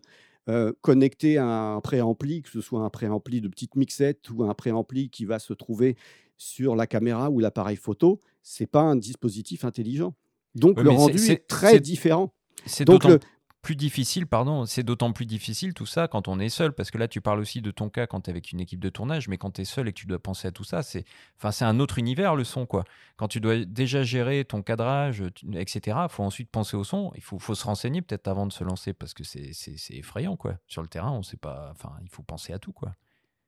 euh, connecté à un préampli, que ce soit un préampli de petite mixette ou un préampli qui va se trouver sur la caméra ou l'appareil photo, c'est pas un dispositif intelligent. Donc le rendu est très différent. C'est Donc le- plus difficile, pardon, c'est d'autant plus difficile tout ça quand on est seul, parce que là tu parles aussi de ton cas quand tu es avec une équipe de tournage, mais quand tu es seul et que tu dois penser à tout ça, c'est enfin, un autre univers le son. quoi. Quand tu dois déjà gérer ton cadrage, etc., il faut ensuite penser au son, il faut, faut se renseigner peut-être avant de se lancer, parce que c'est c'est- c'est effrayant. quoi. Sur le terrain, on sait pas, enfin, il faut penser à tout. quoi.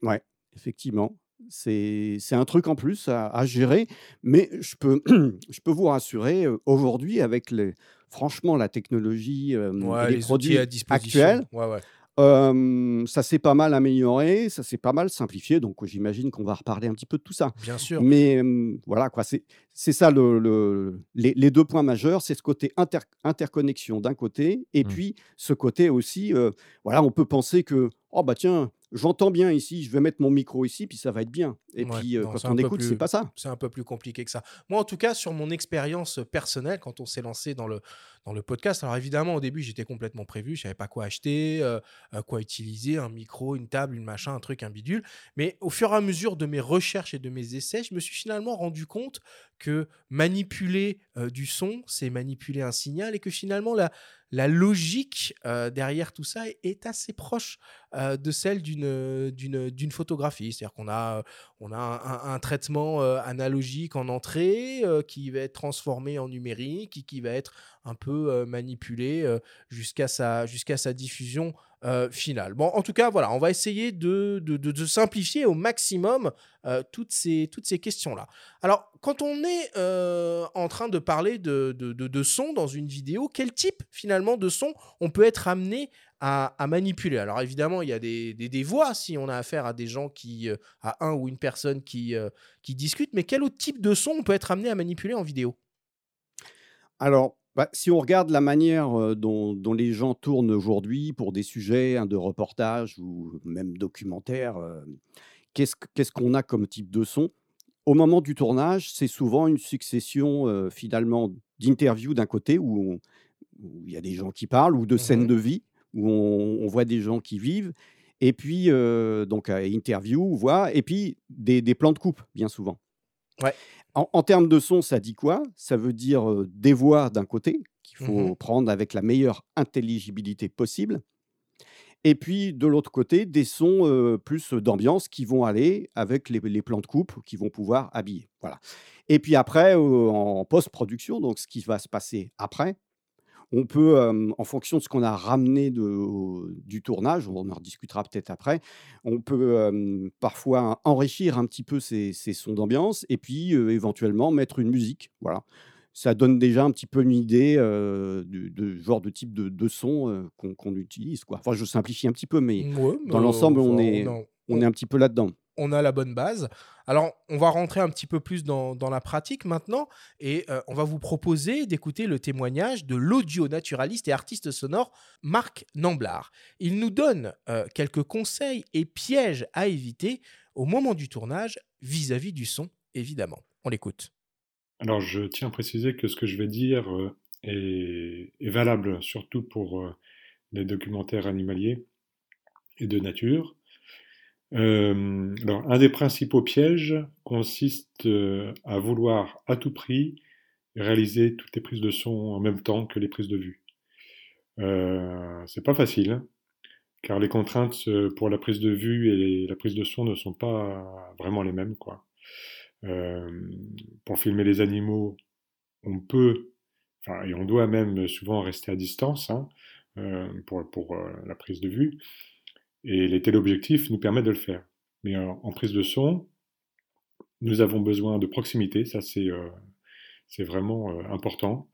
Ouais, effectivement. C'est c'est un truc en plus à, à gérer, mais je peux, je peux vous rassurer, euh, aujourd'hui, avec les, franchement la technologie euh, Ouais, et les les produits outils à disposition. actuels, Ouais, ouais. euh, ça s'est pas mal amélioré, ça s'est pas mal simplifié, donc j'imagine qu'on va reparler un petit peu de tout ça. Bien sûr. Mais euh, voilà, quoi, c'est c'est ça le, le- les, les deux points majeurs, c'est ce côté inter- interconnexion d'un côté, et Mm. puis ce côté aussi, euh, voilà, on peut penser que, oh bah tiens, j'entends bien ici, je vais mettre mon micro ici, puis ça va être bien. Et Ouais, puis euh, non, quand on écoute, c'est pas ça. c'est un peu plus compliqué que ça. Moi, en tout cas, sur mon expérience personnelle, quand on s'est lancé dans le, dans le podcast, alors évidemment, au début, j'étais complètement prévu, je savais pas quoi acheter, euh, euh, quoi utiliser, un micro, une table, une machin, un truc, un bidule. Mais au fur et à mesure de mes recherches et de mes essais, je me suis finalement rendu compte que manipuler euh, du son, c'est manipuler un signal et que finalement, la, la logique euh, derrière tout ça est, assez proche euh, de celle d'une, d'une, d'une photographie. C'est-à-dire qu'on a euh, on a un, traitement euh, analogique en entrée euh, qui va être transformé en numérique et qui va être un peu euh, manipulé euh, jusqu'à sa, jusqu'à sa diffusion euh. Bon, en tout cas, voilà, on va essayer de, de, de- simplifier au maximum euh, toutes ces, toutes ces questions-là. Alors, quand on est euh, en train de parler de, de, son dans une vidéo, quel type finalement de son on peut être amené à, manipuler? Alors évidemment, il y a des, des- des voix si on a affaire à des gens qui, euh, à un ou une personne qui, qui discute, mais quel autre type de son on peut être amené à manipuler en vidéo? Alors, bah, si on regarde la manière dont, dont les gens tournent aujourd'hui pour des sujets hein, de reportage ou même documentaire, euh, qu'est-ce que- qu'est-ce qu'on a comme type de son? Au moment du tournage, c'est souvent une succession euh, finalement d'interviews d'un côté où il y a des gens qui parlent ou de scènes Mhm. de vie où on, on voit des gens qui vivent et puis euh, donc interview, voix et puis des, des plans de coupe bien souvent. Ouais. En, en termes de son, ça dit quoi? Ça veut dire euh, des voix d'un côté, qu'il faut Mhm. prendre avec la meilleure intelligibilité possible. Et puis, de l'autre côté, des sons euh, plus d'ambiance qui vont aller avec les, les plans de coupe qui vont pouvoir habiller. Voilà. Et puis après, euh, en post-production, donc ce qui va se passer après, on peut, euh, en fonction de ce qu'on a ramené de- du tournage, on en rediscutera peut-être après, on peut euh, parfois enrichir un petit peu ces, ces sons d'ambiance et puis euh, éventuellement mettre une musique. Voilà. Ça donne déjà un petit peu une idée du de genre de type de, de son qu'on utilise. Quoi. Enfin, je simplifie un petit peu, mais Ouais, dans mais, l'ensemble, on est, on est un petit peu là-dedans. On a la bonne base. Alors, on va rentrer un petit peu plus dans, la pratique maintenant et euh, on va vous proposer d'écouter le témoignage de l'audio-naturaliste et artiste sonore Marc Namblard. Il nous donne euh, quelques conseils et pièges à éviter au moment du tournage vis-à-vis du son, évidemment. On l'écoute. Alors, je tiens à préciser que ce que je vais dire euh, est, valable surtout pour les documentaires animaliers et de nature. Euh, un des principaux pièges consiste euh, à vouloir à tout prix réaliser toutes les prises de son en même temps que les prises de vue. Euh, c'est pas facile, hein, car les contraintes pour la prise de vue et la prise de son ne sont pas vraiment les mêmes, pour filmer les animaux, on peut, et on doit même souvent rester à distance hein, pour, la prise de vue, et les téléobjectifs nous permettent de le faire. Mais en, en prise de son, nous avons besoin de proximité, ça c'est euh, vraiment euh, important,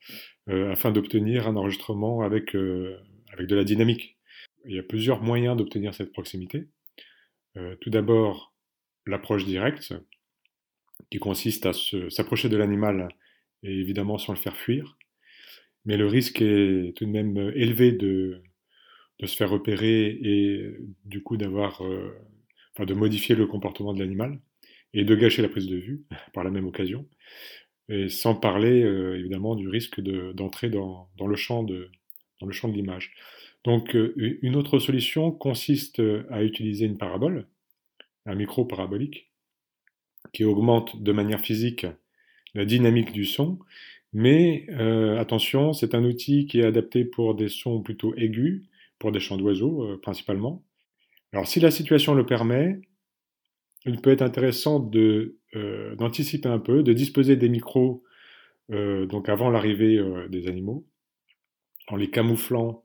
euh, afin d'obtenir un enregistrement avec, euh, avec de la dynamique. Il y a plusieurs moyens d'obtenir cette proximité. Euh, tout d'abord, l'approche directe, qui consiste à s'approcher de l'animal et évidemment sans le faire fuir. Mais le risque est tout de même euh, élevé de, de se faire repérer et du coup d'avoir, euh, enfin de modifier le comportement de l'animal et de gâcher la prise de vue par la même occasion. Et sans parler euh, évidemment du risque de- d'entrer dans, le champ de, l'image. Donc euh, une autre solution consiste à utiliser une parabole, un micro parabolique, qui augmente de manière physique la dynamique du son. Mais attention, c'est un outil qui est adapté pour des sons plutôt aigus, pour des chants d'oiseaux euh, principalement. Alors si la situation le permet, il peut être intéressant euh, d'anticiper un peu, de disposer des micros euh, donc avant l'arrivée des animaux, en les camouflant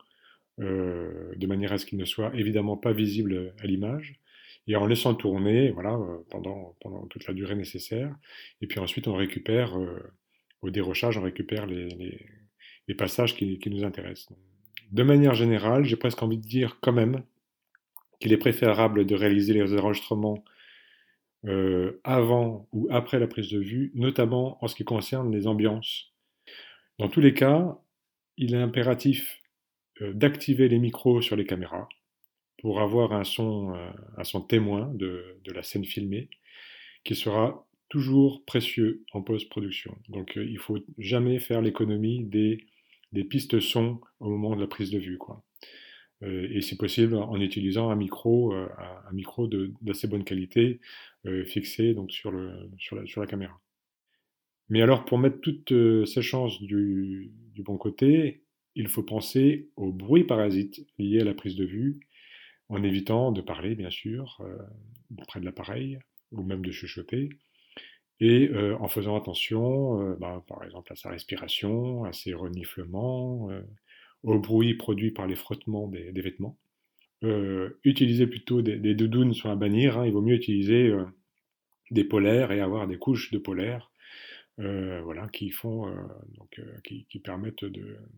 euh, de manière à ce qu'ils ne soient évidemment pas visibles à l'image, et en laissant tourner voilà, pendant, pendant toute la durée nécessaire. Et puis ensuite, on récupère, euh, au dérochage, on récupère les, les, les passages qui, qui nous intéressent. De manière générale, j'ai presque envie de dire quand même qu'il est préférable de réaliser les enregistrements euh, avant ou après la prise de vue, notamment en ce qui concerne les ambiances. Dans tous les cas, il est impératif euh, d'activer les micros sur les caméras pour avoir un son, euh, son témoin de, la scène filmée qui sera toujours précieux en post-production. Donc il faut jamais faire l'économie des, des pistes son au moment de la prise de vue. Quoi. Euh, et si possible en utilisant un micro, euh, un d'assez bonne qualité euh, fixé donc sur, la, caméra. Mais alors pour mettre toutes ces chances du, du bon côté, il faut penser aux bruits parasites liés à la prise de vue, en évitant de parler bien sûr près de l'appareil ou même de chuchoter, et euh, en faisant attention, euh, bah, par exemple, à sa respiration, à ses reniflements, euh, au bruit produit par les frottements des, vêtements. Utiliser plutôt des, des doudounes sont à bannir, hein, il vaut mieux utiliser des polaires et avoir des couches de polaires voilà, qui, font, donc, qui, permettent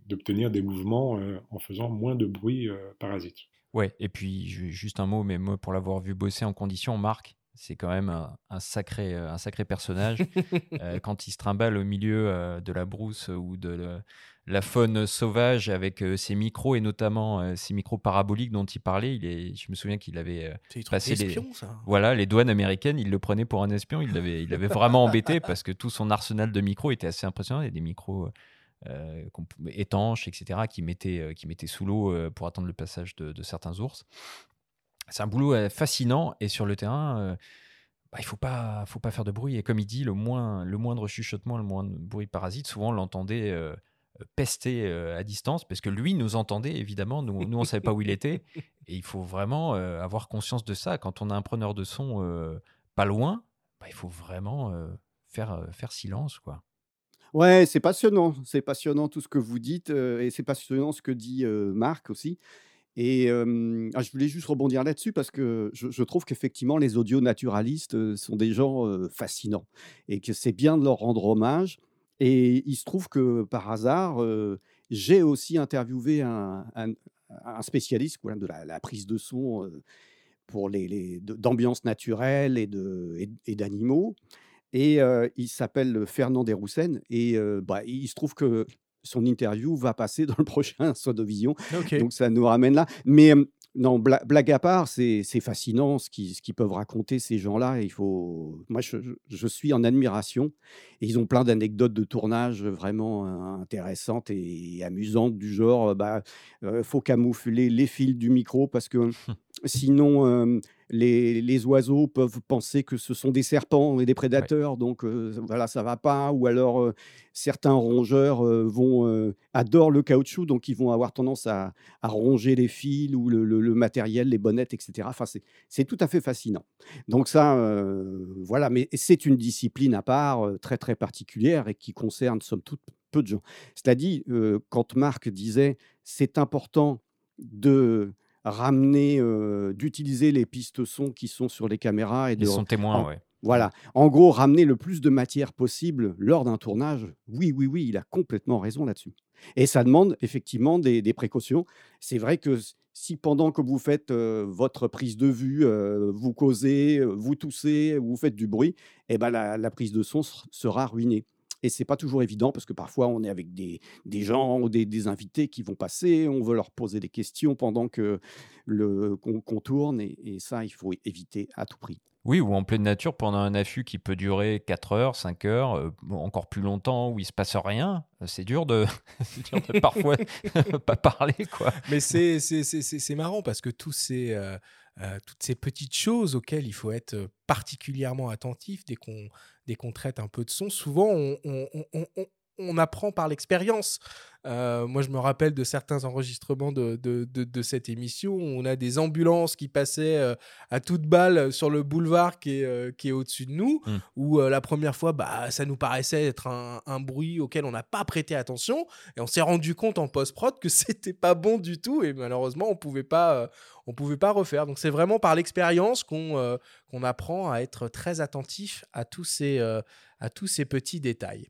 d'obtenir des mouvements en faisant moins de bruit parasite. Ouais, et puis ju- juste un mot, mais pour l'avoir vu bosser en condition, Marc, c'est quand même un, un sacré, euh, un sacré personnage. Euh, quand il se trimballe au milieu euh, de la brousse ou de le- la faune sauvage avec euh, ses micros et notamment ses micros paraboliques dont il parlait, il est, je me souviens qu'il avait trucs Passer les- ça. voilà, les douanes américaines, il le prenait pour un espion. Il l'avait, il vraiment embêté parce que tout son arsenal de micros était assez impressionnant. Il y a des micros euh, étanches, etc., qui mettaient, euh, qui mettaient sous l'eau euh, pour attendre le passage de, de certains ours. C'est un boulot fascinant et sur le terrain, bah, il faut pas, faut pas faire de bruit. Et comme il dit, le, moins, le moindre chuchotement, le moindre bruit parasite, souvent on l'entendait pester à distance, parce que lui nous entendait, évidemment, nous, nous on savait pas où il était. Et il faut vraiment avoir conscience de ça. Quand on a un preneur de son pas loin, bah, il faut vraiment faire, faire silence. quoi. Ouais, c'est passionnant. C'est passionnant tout ce que vous dites et c'est passionnant ce que dit Marc aussi. Et ah, je voulais juste rebondir là-dessus parce que je, trouve qu'effectivement, les audio naturalistes sont des gens fascinants et que c'est bien de leur rendre hommage. Et il se trouve que par hasard, j'ai aussi interviewé un, spécialiste de la, prise de son pour les, d'ambiance naturelle et, d'animaux. Et il s'appelle Fernand Desroussen. Et bah, il se trouve que son interview va passer dans le prochain Sodovision. Okay. Donc ça nous ramène là. Mais non, blague à part, c'est fascinant ce qu'ils ce peuvent raconter ces gens-là. Il faut, moi, je, je, suis en admiration. Et ils ont plein d'anecdotes de tournage vraiment intéressantes et amusantes du genre, bah, faut camoufler les fils du micro parce que sinon les, oiseaux peuvent penser que ce sont des serpents et des prédateurs, donc voilà, ça va pas. Ou alors certains rongeurs vont adorent le caoutchouc, donc ils vont avoir tendance à, ronger les fils ou le, matériel, les bonnettes, etc. Enfin, c'est tout à fait fascinant. Donc ça, voilà, mais c'est une discipline à part, très très particulière et qui concerne somme toute peu de gens. Cela dit, quand Marc disait c'est important de ramener, d'utiliser les pistes son qui sont sur les caméras et de. sont témoins, Voilà. En gros, ramener le plus de matière possible lors d'un tournage. Oui, oui, oui, il a complètement raison là-dessus. Et ça demande effectivement des, précautions. C'est vrai que si pendant que vous faites votre prise de vue, vous causez, vous toussez, vous faites du bruit, eh ben la prise de son sera ruinée. Et c'est pas toujours évident parce que parfois on est avec des, des gens ou des, invités qui vont passer, on veut leur poser des questions pendant que le qu'on tourne et, ça il faut éviter à tout prix. Oui, ou en pleine nature pendant un affût qui peut durer 4 heures, 5 heures, euh, encore plus longtemps où il se passe rien. C'est dur de, dur de parfois pas parler quoi. Mais c'est marrant parce que tous ces euh, euh, toutes ces petites choses auxquelles il faut être particulièrement attentif dès qu'on traite un peu de son. Souvent, on apprend par l'expérience. Euh, moi, je me rappelle de certains enregistrements de, de, cette émission où on a des ambulances qui passaient euh, à toute balle sur le boulevard qui est, euh, qui est au-dessus de nous, mmh. où la première fois, bah, ça nous paraissait être un, bruit auquel on n'a pas prêté attention, et on s'est rendu compte en post-prod que c'était pas bon du tout, et malheureusement, on pouvait pas, on pouvait pas refaire. Donc, c'est vraiment par l'expérience qu'on qu'on apprend à être très attentif à tous ces, à tous ces petits détails.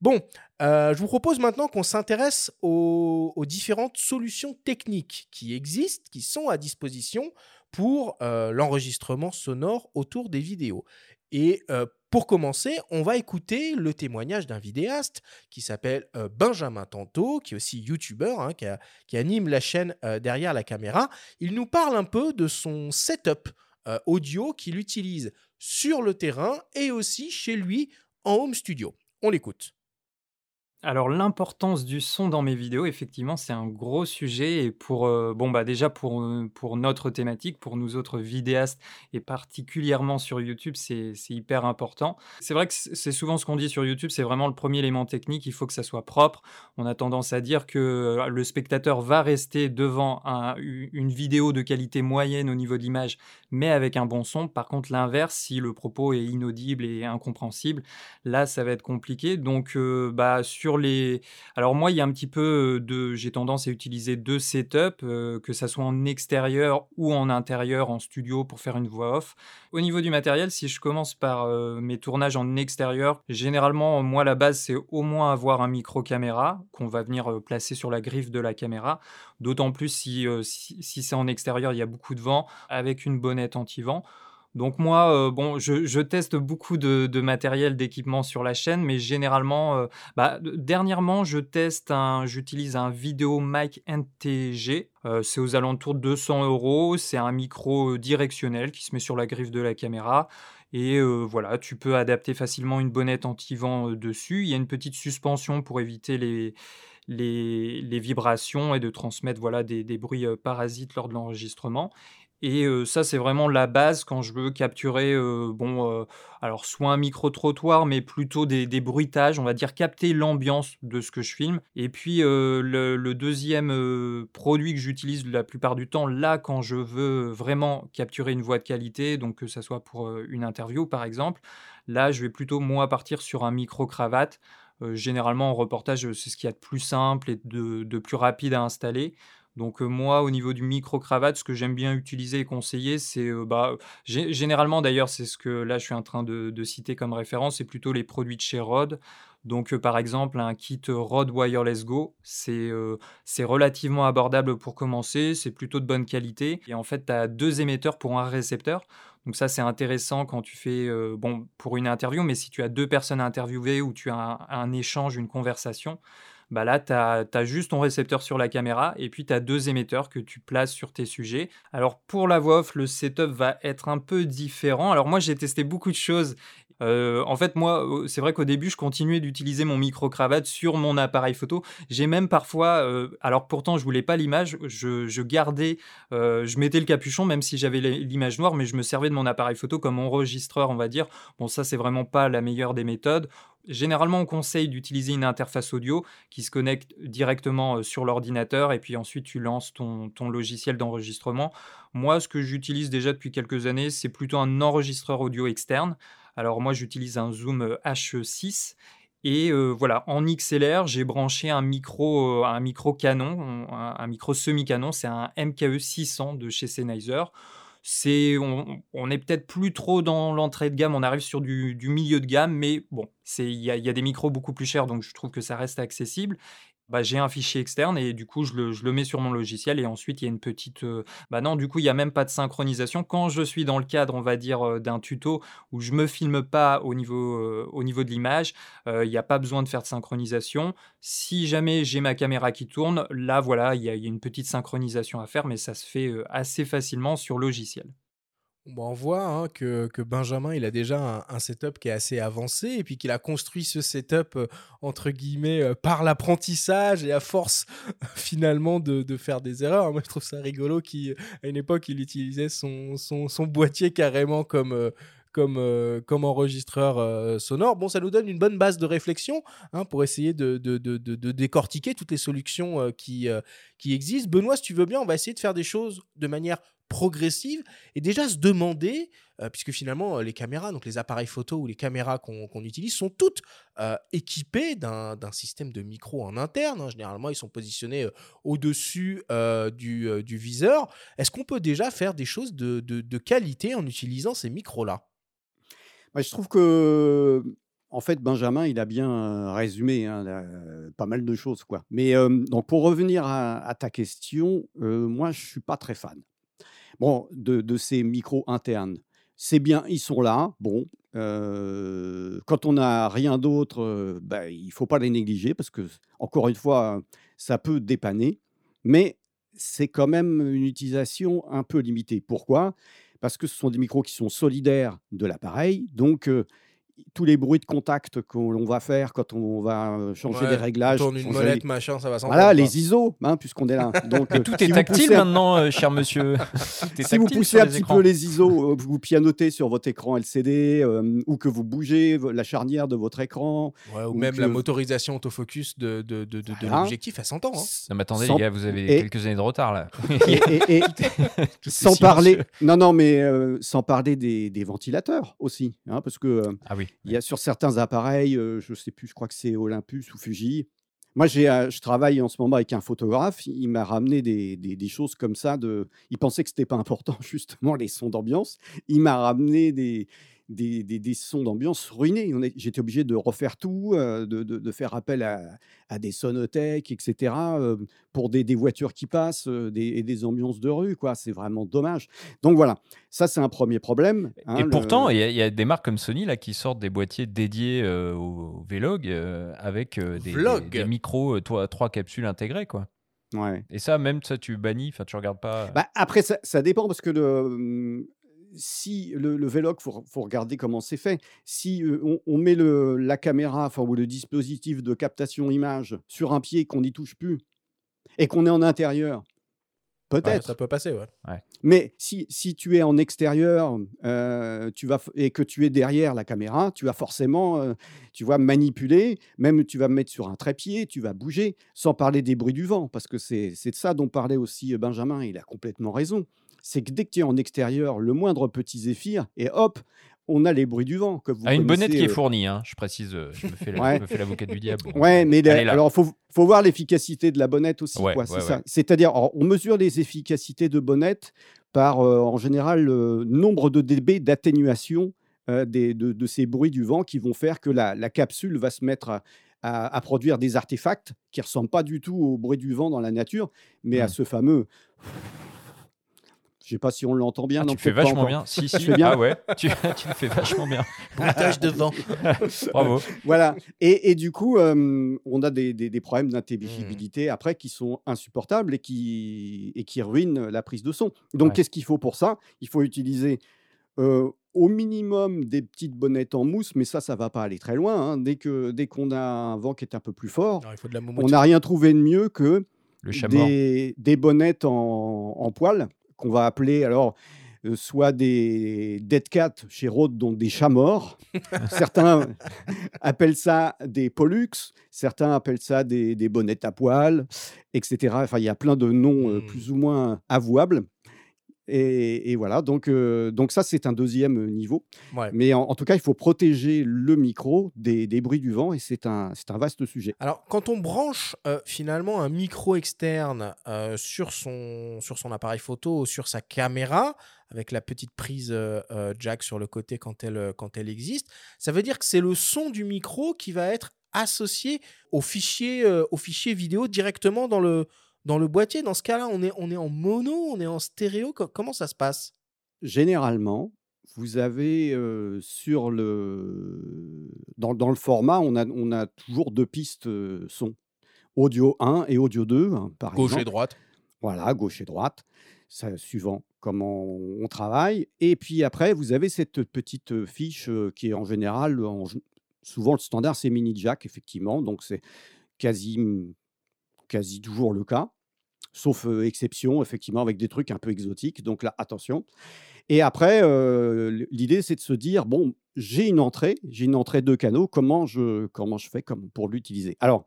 Bon, euh, je vous propose maintenant qu'on s'intéresse aux, différentes solutions techniques qui existent, qui sont à disposition pour euh, l'enregistrement sonore autour des vidéos. Et euh, pour commencer, on va écouter le témoignage d'un vidéaste qui s'appelle Benjamin Tanto, qui est aussi youtubeur, hein, qui, anime la chaîne derrière la caméra. Il nous parle un peu de son setup audio qu'il utilise sur le terrain et aussi chez lui en home studio. On l'écoute. Alors l'importance du son dans mes vidéos, effectivement, c'est un gros sujet et pour, euh, bon, bah, déjà pour, euh, pour notre thématique, pour nous autres vidéastes et particulièrement sur YouTube, c'est hyper important. C'est vrai que c'est souvent ce qu'on dit sur YouTube, c'est vraiment le premier élément technique, il faut que ça soit propre. On a tendance à dire que euh, le spectateur va rester devant une vidéo de qualité moyenne au niveau d'image, mais avec un bon son. Par contre, l'inverse, si le propos est inaudible et incompréhensible, là, ça va être compliqué. Donc, bah, sur les. Alors, moi, il y a un petit peu de. J'ai tendance à utiliser deux setups, que ça soit en extérieur ou en intérieur, en studio, pour faire une voix off. Au niveau du matériel, si je commence par mes tournages en extérieur, généralement, moi, la base, c'est au moins avoir un micro-caméra qu'on va venir placer sur la griffe de la caméra. D'autant plus si, si c'est en extérieur, il y a beaucoup de vent, avec une bonnette anti-vent. Donc moi, euh, je, teste beaucoup de, matériel, d'équipement sur la chaîne, mais généralement, euh, bah, dernièrement, j'utilise un Vidéo Mic NTG. Euh, c'est aux alentours de 200 euros. C'est un micro directionnel qui se met sur la griffe de la caméra. Et voilà, tu peux adapter facilement une bonnette anti-vent dessus. Il y a une petite suspension pour éviter les, vibrations et de transmettre voilà, des bruits parasites lors de l'enregistrement. Et ça, c'est vraiment la base quand je veux capturer, bon, alors soit un micro-trottoir, mais plutôt des, bruitages, on va dire capter l'ambiance de ce que je filme. Et puis le, deuxième produit que j'utilise la plupart du temps, là, quand je veux vraiment capturer une voix de qualité, donc que ça soit pour une interview par exemple, là, je vais plutôt moi partir sur un micro-cravate. généralement, en reportage, c'est ce qu'il y a de plus simple et de plus rapide à installer. Donc moi, au niveau du micro-cravate, ce que j'aime bien utiliser et conseiller, c'est bah, généralement d'ailleurs, c'est ce que là je suis en train de, citer comme référence, c'est plutôt les produits de chez Rode. Donc par exemple, un kit Rode Wireless Go, c'est relativement abordable pour commencer, c'est plutôt de bonne qualité. Et en fait, tu as deux émetteurs pour un récepteur. Donc ça, c'est intéressant quand tu fais, bon, pour une interview, mais si tu as deux personnes à interviewer ou tu as un échange, une conversation, bah là, tu as, juste ton récepteur sur la caméra et puis tu as deux émetteurs que tu places sur tes sujets. Alors pour la voix off, le setup va être un peu différent. Alors moi, j'ai testé beaucoup de choses euh, en fait, moi, c'est vrai qu'au début, je continuais d'utiliser mon micro-cravate sur mon appareil photo. J'ai même parfois, euh, alors pourtant, je voulais pas l'image, je, gardais, euh, je mettais le capuchon, même si j'avais l'image noire, mais je me servais de mon appareil photo comme enregistreur, on va dire. Bon, ça, c'est vraiment pas la meilleure des méthodes. Généralement, on conseille d'utiliser une interface audio qui se connecte directement sur l'ordinateur et puis ensuite tu lances ton, ton logiciel d'enregistrement. Moi, ce que j'utilise déjà depuis quelques années, c'est plutôt un enregistreur audio externe. Alors moi, j'utilise un Zoom H6 et voilà, en XLR, j'ai branché un micro, un micro canon, un, micro semi-canon, c'est un MKE 600 de chez Sennheiser. C'est, on, est peut-être plus trop dans l'entrée de gamme, on arrive sur du, milieu de gamme, mais bon, il y, a des micros beaucoup plus chers, donc je trouve que ça reste accessible. Bah, j'ai un fichier externe et du coup, je le, mets sur mon logiciel et ensuite, il y a une petite... bah non, du coup, il n'y a même pas de synchronisation. Quand je suis dans le cadre, on va dire, d'un tuto où je me filme pas au niveau, au niveau de l'image, il n'y a pas besoin de faire de synchronisation. Si jamais j'ai ma caméra qui tourne, là, voilà, il y, a une petite synchronisation à faire, mais ça se fait assez facilement sur logiciel. Bah, on voit hein, que, Benjamin, il a déjà un, setup qui est assez avancé et puis qu'il a construit ce setup, euh, entre guillemets, euh, par l'apprentissage et à force finalement de, faire des erreurs. Moi, je trouve ça rigolo qu'à une époque, il utilisait son, boîtier carrément comme... Euh, comme, comme enregistreur sonore. Bon, ça nous donne une bonne base de réflexion hein, pour essayer de, de, décortiquer toutes les solutions qui, qui existent. Benoît, si tu veux bien, on va essayer de faire des choses de manière progressive et déjà se demander, euh, puisque finalement les caméras, donc les appareils photo ou les caméras qu'on utilise sont toutes euh, équipées d'un système de micro en interne. Hein. Généralement, ils sont positionnés euh, au-dessus du, du, viseur. Est-ce qu'on peut déjà faire des choses de, de, qualité en utilisant ces micros-là? Bah, Je trouve que en fait, Benjamin, il a bien résumé hein, pas mal de choses. Quoi. Mais donc pour revenir à, ta question, moi, je suis pas très fan bon, de, ces micros internes. C'est bien, ils sont là. Bon, quand on n'a rien d'autre, bah, il ne faut pas les négliger parce que, encore une fois, ça peut dépanner. Mais c'est quand même une utilisation un peu limitée. Pourquoi? Parce que ce sont des micros qui sont solidaires de l'appareil. Donc, tous les bruits de contact qu'on va faire quand on va changer des réglages. On tourne une molette, machin, ça va s'entendre. Voilà, les ISO, hein, puisqu'on est là. Donc, tout est tactile maintenant, cher monsieur. si vous poussez un petit peu les ISO, vous pianotez sur votre écran LCD ou que vous bougez la charnière de votre écran. ou, même la motorisation autofocus de, de, de, de l'objectif, elle s'entend. Hein. Non, mais attendez, les gars, vous avez quelques années de retard là. et, sans parler, non, non, mais sans parler des, des ventilateurs aussi, hein, parce que ah oui. Il y a sur certains appareils, je ne sais plus, je crois que c'est Olympus ou Fuji. Moi, je travaille en ce moment avec un photographe. Il m'a ramené des, des, choses comme ça. De, il pensait que ce n'était pas important, justement, les sons d'ambiance. Il m'a ramené des, des, des, sons d'ambiance ruinés. J'étais obligé de refaire tout, de, de, faire appel à, à, des sonothèques, etc., pour des, voitures qui passent des, et des ambiances de rue. quoi. C'est vraiment dommage. Donc voilà, ça c'est un premier problème. Hein, et pourtant, il y, a des marques comme Sony là, qui sortent des boîtiers dédiés au Vlog avec des, des, micros, trois, trois capsules intégrées. quoi. Ouais. Et ça, même ça, tu bannis, enfin, tu regardes pas. Bah, après, ça, ça, dépend parce que le, si le, le Vlog, il faut, regarder comment c'est fait. Si on, met le, la caméra enfin, ou le dispositif de captation image sur un pied qu'on n'y touche plus et qu'on est en intérieur, Ouais, Peut-être. ça peut passer, ouais. Mais si, si tu es en extérieur euh, tu vas, et que tu es derrière la caméra, tu vas forcément euh, tu vas manipuler, même tu vas me mettre sur un trépied, tu vas bouger, sans parler des bruits du vent, parce que c'est de ça dont parlait aussi Benjamin, il a complètement raison. C'est que dès que tu es en extérieur, le moindre petit zéphyr, et hop, on a les bruits du vent. Que vous Ah, une bonnette qui est euh, fournie, hein, je précise, euh, je me fais la- l'avocat du diable. Ouais, mais la- est là. alors faut faut voir l'efficacité de la bonnette aussi. Ouais, ouais, c'est ouais. ça. C'est-à-dire, on mesure les efficacités de bonnette par euh, en général le nombre de dB d'atténuation euh, de, de ces bruits du vent qui vont faire que la, la capsule va se mettre à, à- à produire des artefacts qui ressemblent pas du tout au bruit du vent dans la nature, mais à Mm. ce fameux. Je sais pas si on l'entend bien. Ah, non, tu fais vachement bien. Si, Je si. fais bien Ah ouais, tu, tu le fais vachement bien. Bruitage de vent. Bravo. Voilà. Et, et du coup, euh, on a des, des- des problèmes Mmh. d'intelligibilité après qui sont insupportables et qui, et qui ruinent la prise de son. Donc, Ouais. qu'est-ce qu'il faut pour ça? Il faut utiliser euh, au minimum des petites bonnettes en mousse, mais ça, ça va pas aller très loin. hein. Dès que dès qu'on a un vent qui est un peu plus fort, Alors, il faut de la on n'a rien trouvé de mieux que Le des, des bonnettes en, en poil qu'on va appeler alors euh, soit des dead cats chez Rode, donc des chats morts. certains appellent ça des pollux, certains appellent ça des, des bonnettes à poil, etc. Enfin, il y a plein de noms euh, Hmm. plus ou moins avouables. Et, et voilà, donc, euh, donc ça, c'est un deuxième niveau. Ouais. Mais en, en tout cas, il faut protéger le micro des, des bruits du vent et c'est un, un vaste sujet. Alors, quand on branche euh, finalement un micro externe euh, sur, son, sur son appareil photo ou sur sa caméra, avec la petite prise euh, euh, jack sur le côté quand elle, euh, quand elle existe, ça veut dire que c'est le son du micro qui va être associé au fichier, euh, au fichier vidéo directement dans le, dans le boîtier. Dans ce cas-là, on est, on est en mono, on est en stéréo. Co- comment ça se passe? Généralement, vous avez euh, sur le dans, dans le format, on a, on a toujours deux pistes euh, son. Audio 1 et audio 2, hein, par Gauche et droite. Voilà, gauche et droite, ça, suivant comment on travaille. Et puis après, vous avez cette petite fiche euh, qui est en général, en souvent le standard, c'est mini jack, effectivement. Donc c'est quasi, quasi toujours le cas, sauf exception, effectivement, avec des trucs un peu exotiques. Donc là, attention. Et après, l'idée, c'est de se dire, bon, j'ai une entrée, j'ai une entrée de canaux, comment je, comment je fais pour l'utiliser? Alors,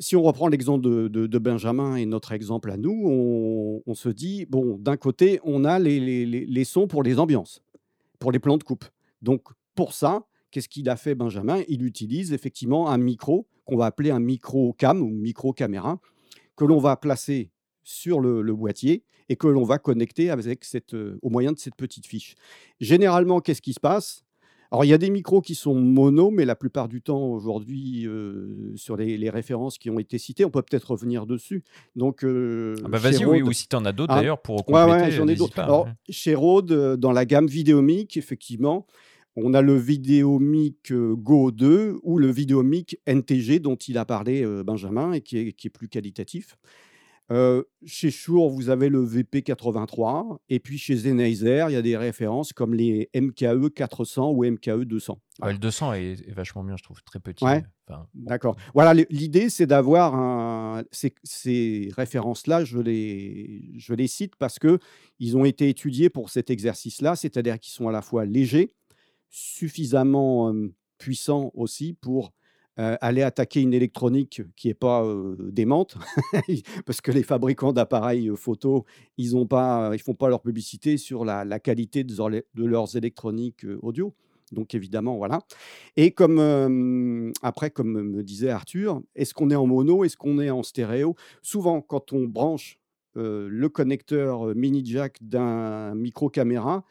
si on reprend l'exemple de, Benjamin et notre exemple à nous, on, se dit, bon, d'un côté, on a les, sons pour les ambiances, pour les plans de coupe. Donc, pour ça, qu'est-ce qu'il a fait, Benjamin? Il utilise effectivement un micro qu'on va appeler un micro cam ou micro caméra, que l'on va placer sur le, le boîtier et que l'on va connecter avec cette, euh, au moyen de cette petite fiche. Généralement, qu'est-ce qui se passe? Alors, il y a des micros qui sont mono, mais la plupart du temps, aujourd'hui, euh, sur les, les références qui ont été citées, on peut peut-être revenir dessus. Donc, euh, Ah bah vas-y, oui, ou si t'en as d'autres Ah, d'ailleurs pour compléter, ouais, j'en ai d'autres. pas, Alors, ouais. chez Rode, dans la gamme Vidéomic, effectivement, on a le Vidéomic euh, Go 2 ou le Vidéomic NTG dont il a parlé euh, Benjamin et qui est, qui est plus qualitatif. Euh, chez Shure, vous avez le VP83 et puis chez Sennheiser, il y a des références comme les MKE 400 ou MKE 200. Ouais, le 200 est, est vachement bien, je trouve, très petit. Ouais. Enfin, D'accord. Voilà, l'idée, c'est d'avoir un... ces, ces références-là, je les, je les cite parce que ils ont été étudiés pour cet exercice-là, c'est-à-dire qu'ils sont à la fois légers, suffisamment puissants aussi pour aller attaquer une électronique qui n'est pas démente, parce que les fabricants d'appareils photo, ils ne font pas leur publicité sur la, qualité de, leur- de leurs électroniques audio. Donc évidemment, voilà. Et comme après, comme me disait Arthur, est-ce qu'on est en mono, est-ce qu'on est en stéréo? Souvent, quand on branche le connecteur mini jack d'un micro caméra,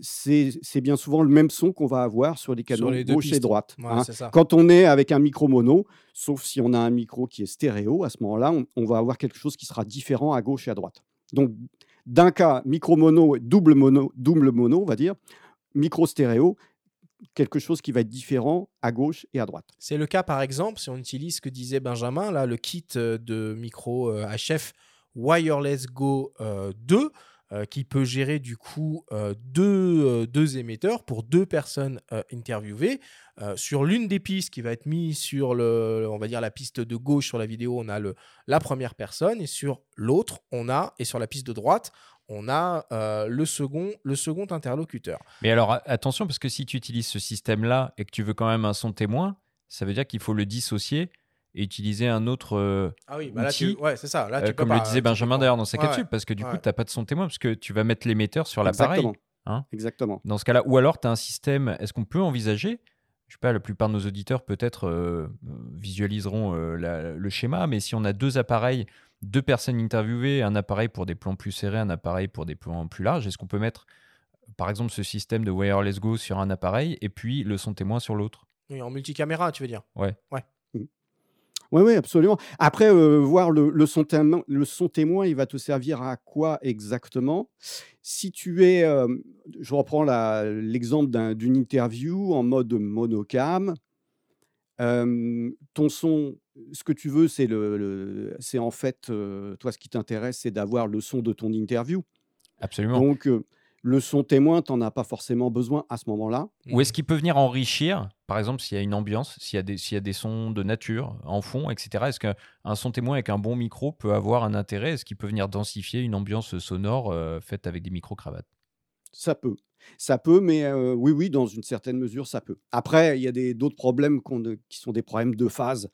c'est bien souvent le même son qu'on va avoir sur les canaux les gauche et droite. Ouais, hein. Quand on est avec un micro mono, sauf si on a un micro qui est stéréo, à ce moment-là, on, on va avoir quelque chose qui sera différent à gauche et à droite. Donc, d'un cas, micro mono, double mono, double mono, on va dire, micro stéréo, quelque chose qui va être différent à gauche et à droite. C'est le cas, par exemple, si on utilise ce que disait Benjamin, là, le kit euh, de micro euh, HF Wireless Go euh, 2. Euh, qui peut gérer du coup euh, deux, euh, deux émetteurs pour deux personnes interviewées. Sur l'une des pistes qui va être mise sur le, on va dire la piste de gauche sur la vidéo, on a le, la première personne et sur l'autre, on a et sur la piste de droite, on a le second, le second interlocuteur. Mais alors, attention, parce que si tu utilises ce système-là et que tu veux quand même un son témoin, ça veut dire qu'il faut le dissocier et utiliser un autre. euh, Ah oui, bah là, outil, tu, ouais, c'est ça. Là, euh, tu comme pas, le disait Benjamin typiquement. d'ailleurs dans sa Ouais, capsule, parce que du coup, tu n'as pas de son témoin, parce que tu vas mettre l'émetteur sur l'appareil. Exactement. hein. Exactement. Dans ce cas-là, ou alors tu as un système, est-ce qu'on peut envisager je sais pas, la plupart de nos auditeurs peut-être euh, euh, visualiseront euh, la- le schéma, mais si on a deux appareils, deux personnes interviewées, un appareil pour des plans plus serrés, un appareil pour des plans plus larges, est-ce qu'on peut mettre par exemple ce système de wireless go sur un appareil et puis le son témoin sur l'autre? Oui, en multicaméra, tu veux dire? Ouais. Oui, oui, absolument. Après, euh, voir le, le son témoin, le son témoin, il va te servir à quoi exactement? Si tu es, euh, je reprends l'exemple d'un- d'une interview en mode monocam, euh, ton son, ce que tu veux, c'est le, le- c'est en fait, toi, ce qui t'intéresse, c'est d'avoir le son de ton interview. Absolument. Donc, le son témoin, tu n'en as pas forcément besoin à ce moment-là. Ou est-ce qu'il peut venir enrichir, par exemple, s'il y a une ambiance, s'il y, a des- s'il y a des sons de nature en fond, etc. Est-ce qu'un son témoin avec un bon micro peut avoir un intérêt? Est-ce qu'il peut venir densifier une ambiance sonore euh, faite avec des micro-cravates? Ça peut. Ça peut, mais euh, oui, oui, dans une certaine mesure, ça peut. Après, il y a des- d'autres problèmes qui sont des problèmes de phase,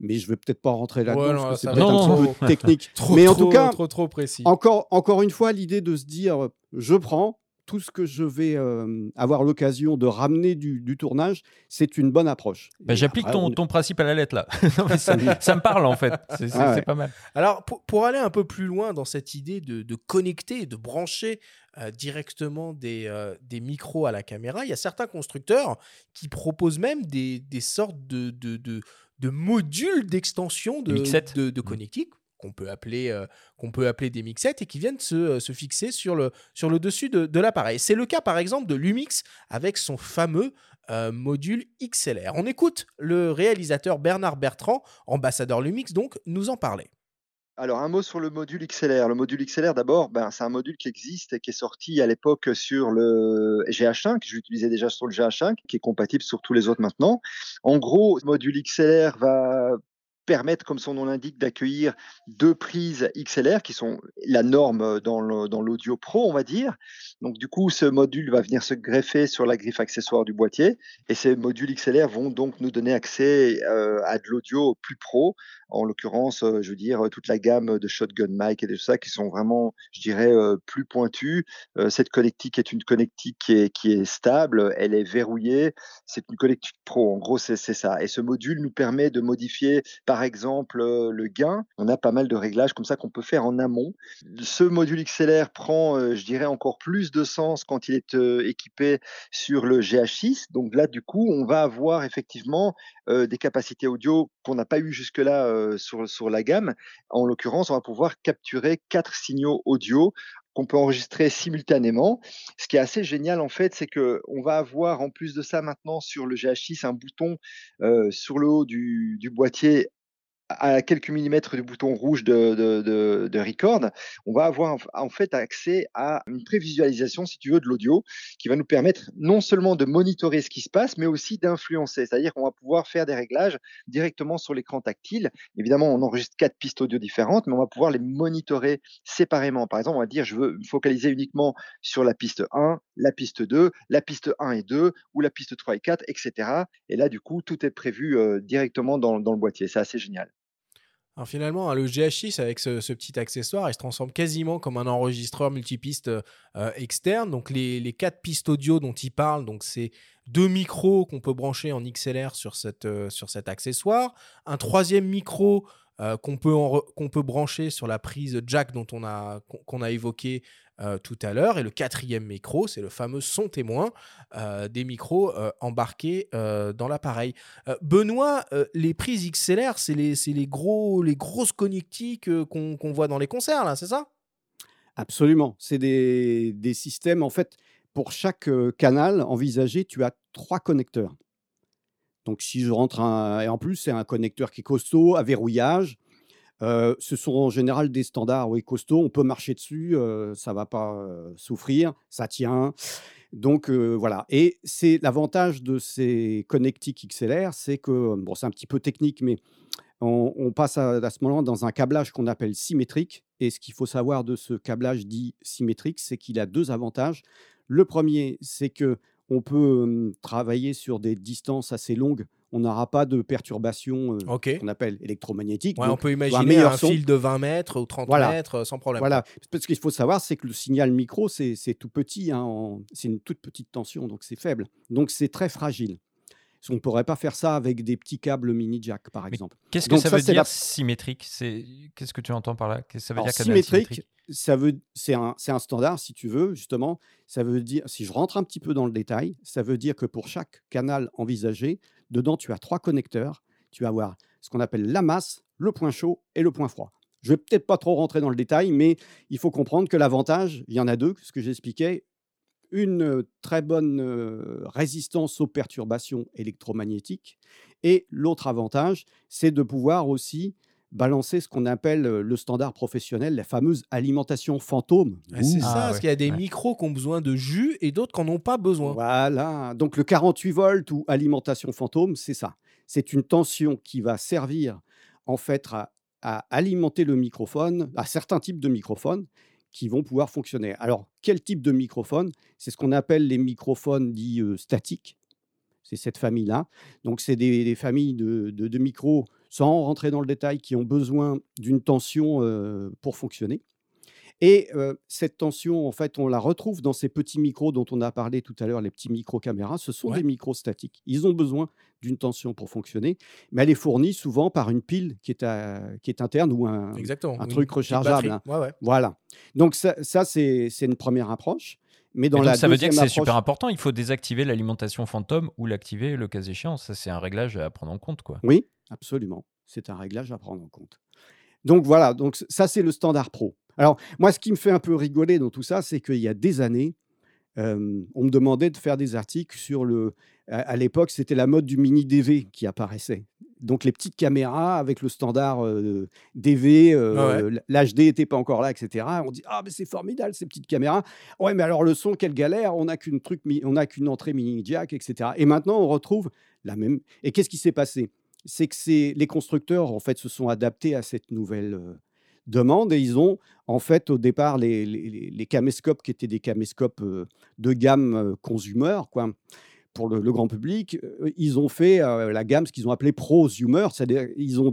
mais je ne vais peut-être pas rentrer là-dedans Ouais, parce que c'est peut-être être un petit peu technique. Trop, mais en trop, tout cas, trop, trop précis. encore, encore une fois, l'idée de se dire, je prends tout ce que je vais euh, avoir l'occasion de ramener du, du tournage, c'est une bonne approche. Bah, J'applique ton, on- ton principe à la lettre là. Non, ça, ça me parle en fait. C'est Ah ouais. pas mal. Alors, pour, pour aller un peu plus loin dans cette idée de, de connecter, de brancher euh, directement des, euh, des micros à la caméra, il y a certains constructeurs qui proposent même des, des sortes de, de, de- de modules d'extension de, de, de Mhm. connectique qu'on peut, appeler, euh, qu'on peut appeler des mixettes et qui viennent se, se fixer sur le, sur le dessus de, de l'appareil. C'est le cas par exemple de Lumix avec son fameux euh, module XLR. On écoute le réalisateur Bernard Bertrand, ambassadeur Lumix donc, nous en parler. Alors, un mot sur le module XLR. Le module XLR, d'abord, ben, c'est un module qui existe et qui est sorti à l'époque sur le GH5. Je l'utilisais déjà sur le GH5, qui est compatible sur tous les autres maintenant. En gros, ce module XLR va permettre, comme son nom l'indique, d'accueillir deux prises XLR qui sont la norme dans le- dans l'audio pro, on va dire. Donc, du coup, ce module va venir se greffer sur la griffe accessoire du boîtier et ces modules XLR vont donc nous donner accès euh, à de l'audio plus pro en l'occurrence, euh, je veux dire, euh, toute la gamme de shotgun mic et de tout ça qui sont vraiment, je dirais, euh, plus pointus. Cette connectique est une connectique qui est, qui est stable, elle est verrouillée, c'est une connectique pro, en gros, c'est ça. Et ce module nous permet de modifier, par exemple, le gain. On a pas mal de réglages comme ça qu'on peut faire en amont. Ce module XLR prend, je dirais, encore plus de sens quand il est équipé sur le GH6. Donc là, du coup, on va avoir effectivement des capacités audio qu'on n'a pas eu jusque-là sur, sur la gamme. En l'occurrence, on va pouvoir capturer quatre signaux audio qu'on peut enregistrer simultanément. Ce qui est assez génial en fait, c'est que on va avoir en plus de ça maintenant sur le GH6 un bouton euh, sur le haut du boîtier à quelques millimètres du bouton rouge de, record, on va avoir en fait accès à une prévisualisation, si tu veux, de l'audio, qui va nous permettre non seulement de monitorer ce qui se passe, mais aussi d'influencer. C'est-à-dire qu'on va pouvoir faire des réglages directement sur l'écran tactile. Évidemment, on enregistre quatre pistes audio différentes, mais on va pouvoir les monitorer séparément. Par exemple, on va dire, je veux me focaliser uniquement sur la piste 1, la piste 2, la piste 1 et 2, ou la piste 3 et 4, etc. Et là, du coup, tout est prévu euh, directement dans le boîtier. C'est assez génial. Alors finalement, hein, le GH6 avec ce, petit accessoire, il se transforme quasiment comme un enregistreur multipiste euh, externe. Donc les, quatre pistes audio dont il parle, donc c'est deux micros qu'on peut brancher en XLR euh, sur cet accessoire, un troisième micro euh, qu'on peut, brancher sur la prise jack dont on qu'on a évoqué euh, tout à l'heure. Et le quatrième micro, c'est le fameux son témoin euh, des micros euh, embarqués dans l'appareil. Benoît, les prises XLR, c'est les, les, gros, les grosses connectiques qu'on qu'on voit dans les concerts, là, c'est ça? Absolument. C'est des, des systèmes, en fait, pour chaque canal envisagé, tu as trois connecteurs. Donc, si je rentre un. Et en plus, c'est un connecteur qui est costaud, à verrouillage. Ce sont en général des standards oui, costauds, on peut marcher dessus, ça ne va pas souffrir, ça tient. Donc voilà, et c'est l'avantage de ces connectiques XLR, c'est que, bon, c'est un petit peu technique, mais on, passe à, à ce moment-là dans un câblage qu'on appelle symétrique. Et ce qu'il faut savoir de ce câblage dit symétrique, c'est qu'il a deux avantages. Le premier, c'est que on peut travailler sur des distances assez longues. On n'aura pas de perturbations euh, qu'on appelle électromagnétiques. Ouais, on peut un imaginer meilleur un son. fil de 20 mètres ou 30 Voilà. mètres euh, sans problème. Voilà, parce qu'il faut savoir, c'est que le signal micro, c'est tout petit, hein, en- c'est une toute petite tension, donc c'est faible. Donc c'est très fragile. On ne pourrait pas faire ça avec des petits câbles mini jack, par Mais exemple. Qu'est-ce que ça, ça, veut dire la- symétrique? C'est qu'est-ce que tu entends par là? Que ça veut Alors, dire canal symétrique, ça veut, c'est un, c'est un standard, si tu veux, justement. Ça veut dire, si je rentre un petit peu dans le détail, ça veut dire que pour chaque canal envisagé, dedans, tu as trois connecteurs. Tu vas avoir ce qu'on appelle la masse, le point chaud et le point froid. Je vais peut-être pas trop rentrer dans le détail, mais il faut comprendre que l'avantage, il y en a deux, ce que j'expliquais. Une euh, très bonne euh, résistance aux perturbations électromagnétiques. Et l'autre avantage, c'est de pouvoir aussi balancer ce qu'on appelle euh, le standard professionnel, la fameuse alimentation fantôme. Ah, c'est ça, Ah, parce ouais, qu'il y a des ouais. micros qui ont besoin de jus et d'autres qui n'en ont pas besoin. Voilà, donc le 48 volts ou alimentation fantôme, c'est ça. C'est une tension qui va servir en fait à, à alimenter le microphone, à certains types de microphones qui vont pouvoir fonctionner. Alors, quel type de microphone? C'est ce qu'on appelle les microphones dits euh, statiques. C'est cette famille-là. Donc, c'est des, des familles de, de- de micros, sans rentrer dans le détail, qui ont besoin d'une tension euh, pour fonctionner. Et euh, cette tension, en fait, on la retrouve dans ces petits micros dont on a parlé tout à l'heure, les petits micros caméras. Ce sont Ouais. des micros statiques. Ils ont besoin d'une tension pour fonctionner, mais elle est fournie souvent par une pile qui est, à- qui est interne ou un, Exactement. un Une truc rechargeable. hein. Ouais, ouais. Voilà. Donc ça, ça, c'est une première approche. Mais dans donc, la ça veut dire que c'est super approche- important. Il faut désactiver l'alimentation fantôme ou l'activer le cas échéant. Ça, c'est un réglage à prendre en compte. Quoi. Oui, absolument. C'est un réglage à prendre en compte. Donc voilà, donc ça c'est le standard pro. Alors moi, ce qui me fait un peu rigoler dans tout ça, c'est qu'il y a des années, euh, on me demandait de faire des articles sur le. À, à l'époque, c'était la mode du mini DV qui apparaissait. Donc les petites caméras avec le standard euh, DV, euh, l'HD n'était pas encore là, etc. On dit ah mais c'est formidable ces petites caméras. Ouais mais alors le son quelle galère, on n'a qu'une truc, on n'a qu'une entrée mini jack, etc. Et maintenant on retrouve la même. Et qu'est-ce qui s'est passé? C'est que les constructeurs en fait se sont adaptés à cette nouvelle demande et ils ont en fait au départ les, caméscopes qui étaient des caméscopes de gamme consumer quoi pour le, grand public ils ont fait la gamme ce qu'ils ont appelé prosumer c'est-à-dire ils ont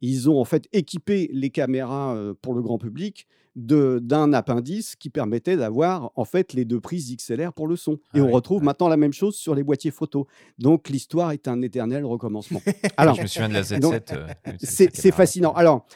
ils ont en fait équipé les caméras pour le grand public d'un appendice qui permettait d'avoir en fait les deux prises XLR pour le son. Et Ah on retrouve ouais. maintenant la même chose sur les boîtiers photo. Donc l'histoire est un éternel recommencement. Alors, je me souviens de la Z7. donc, euh, c'est fascinant. Alors,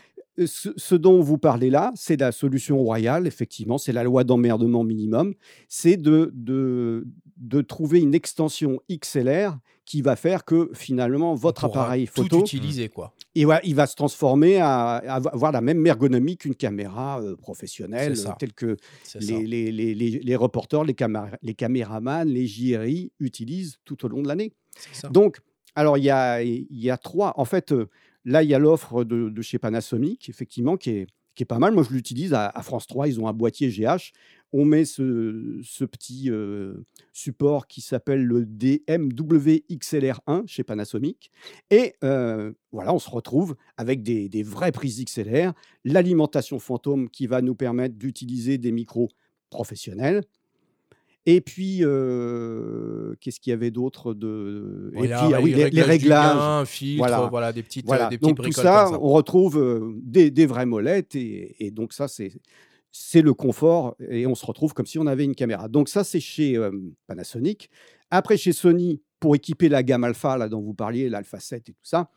ce, ce dont vous parlez là, c'est la solution royale, effectivement, c'est la loi d'emmerdement minimum, c'est de, de, de trouver une extension XLR qui va faire que finalement votre appareil tout photo, utiliser, quoi. va, il va se transformer à, à avoir la même ergonomie qu'une caméra euh, professionnelle, euh, telle que les, les, les, les, les reporters, les, caméra- les caméramans, les JRI utilisent tout au long de l'année. Donc, alors, il y a, il y a trois. En fait, euh, là, il y a l'offre de, chez Panasonic, effectivement, qui est, qui est pas mal. Moi, je l'utilise à, France 3. Ils ont un boîtier GH. On met ce, petit euh, support qui s'appelle le DMW XLR1 chez Panasonic. Et euh, voilà, on se retrouve avec des, des vraies prises XLR, l'alimentation fantôme qui va nous permettre d'utiliser des micros professionnels. Et puis, euh, qu'est-ce qu'il y avait d'autre de... Et Voilà, puis, ah oui, les, réglages. gain, filtre, voilà. Voilà. des petites, Voilà. des petites Donc tout ça, on retrouve des, des vraies molettes et, et donc ça, c'est c'est le confort et on se retrouve comme si on avait une caméra. Donc ça, c'est chez euh, Panasonic. Après, chez Sony, pour équiper la gamme Alpha, là dont vous parliez, l'Alpha 7 et tout ça,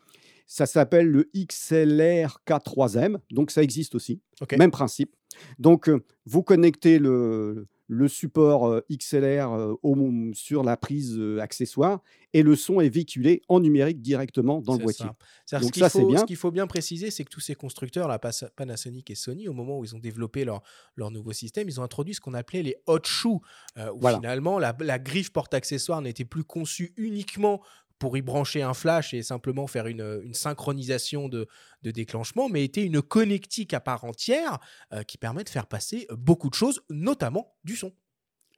ça s'appelle le XLR K3M. Donc ça existe aussi. Même principe. Donc euh, vous connectez le, le support euh, XLR euh, au- sur la prise euh, accessoire et le son est véhiculé en numérique directement dans le boîtier. ça. Donc ce ça, c'est bien. Ce qu'il faut bien préciser, c'est que tous ces constructeurs, Pas- Panasonic et Sony, au moment où ils ont développé leur, leur nouveau système, ils ont introduit ce qu'on appelait les hot shoes, euh, où Voilà. finalement la, la griffe porte-accessoire n'était plus conçue uniquement pour y brancher un flash et simplement faire une, une synchronisation de, de, déclenchement, mais était une connectique à part entière euh, qui permet de faire passer beaucoup de choses, notamment du son.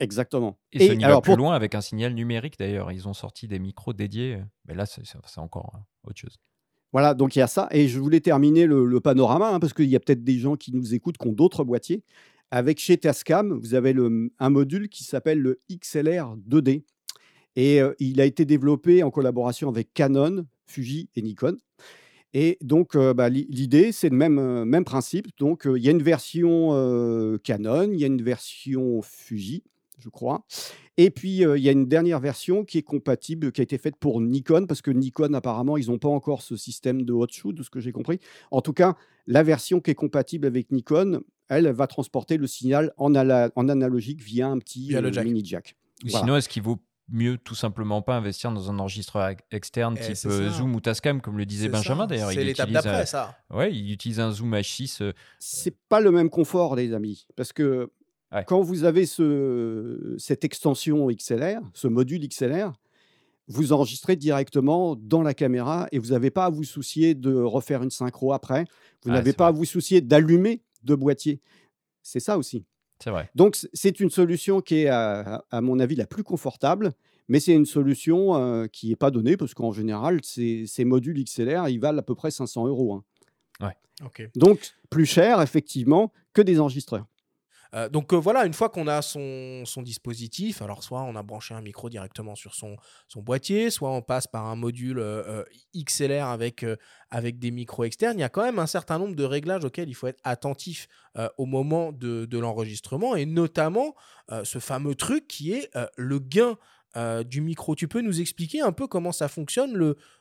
Exactement. Et, Sony va plus loin avec un signal numérique d'ailleurs. Ils ont sorti des micros dédiés, mais là c'est encore hein, autre chose. Voilà, donc il y a ça. Et je voulais terminer le, panorama, hein, parce qu'il y a peut-être des gens qui nous écoutent qui ont d'autres boîtiers. Avec chez Tascam, vous avez le, un module qui s'appelle le XLR 2D. Et euh, il a été développé en collaboration avec Canon, Fuji et Nikon. Et donc, euh, bah, l'idée, c'est le même, euh, même principe. Donc, il y a une version Canon, il y a une version Fuji, je crois. Et puis, il y a une dernière version qui est compatible, qui a été faite pour Nikon, parce que Nikon, apparemment, ils n'ont pas encore ce système de hot shoot, de ce que j'ai compris. En tout cas, la version qui est compatible avec Nikon, elle, va transporter le signal en, en analogique via un petit mini jack. Sinon, est-ce qu'il vaut mieux tout simplement pas investir dans un enregistreur externe eh, type Zoom ou Tascam, comme le disait Benjamin d'ailleurs. C'est l'étape d'après, ça. Ouais, il utilise un Zoom H6. C'est pas le même confort, les amis, parce que quand vous avez ce, cette extension XLR, ce module XLR, vous enregistrez directement dans la caméra et vous n'avez pas à vous soucier de refaire une synchro après. Vous n'avez pas à vous soucier d'allumer de boîtier. C'est ça aussi. C'est vrai. Donc, c'est une solution qui est, à, mon avis, la plus confortable, mais c'est une solution euh, qui n'est pas donnée parce qu'en général, ces, modules XLR, ils valent à peu près 500 euros. Hein. Ouais. Donc, plus cher, effectivement, que des enregistreurs. Euh, donc euh, voilà, une fois qu'on a son, dispositif, alors soit on a branché un micro directement sur son, boîtier, soit on passe par un module euh, XLR avec, des micros externes, il y a quand même un certain nombre de réglages auxquels il faut être attentif au moment de, l'enregistrement, et notamment ce fameux truc qui est le gain. du micro. Tu peux nous expliquer un peu comment ça fonctionne,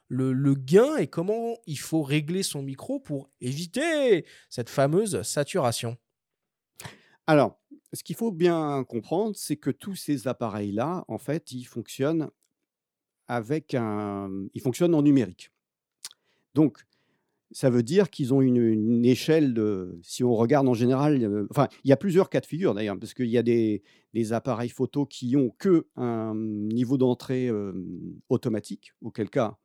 le, gain, et comment il faut régler son micro pour éviter cette fameuse saturation? Alors, ce qu'il faut bien comprendre, c'est que tous ces appareils-là, en fait, ils fonctionnent avec un ils fonctionnent en numérique. Donc, ça veut dire qu'ils ont une échelle de si on regarde en général, enfin, il y a plusieurs cas de figure d'ailleurs, parce qu'il y a des appareils photo qui ont qu'un niveau d'entrée, automatique, auquel cas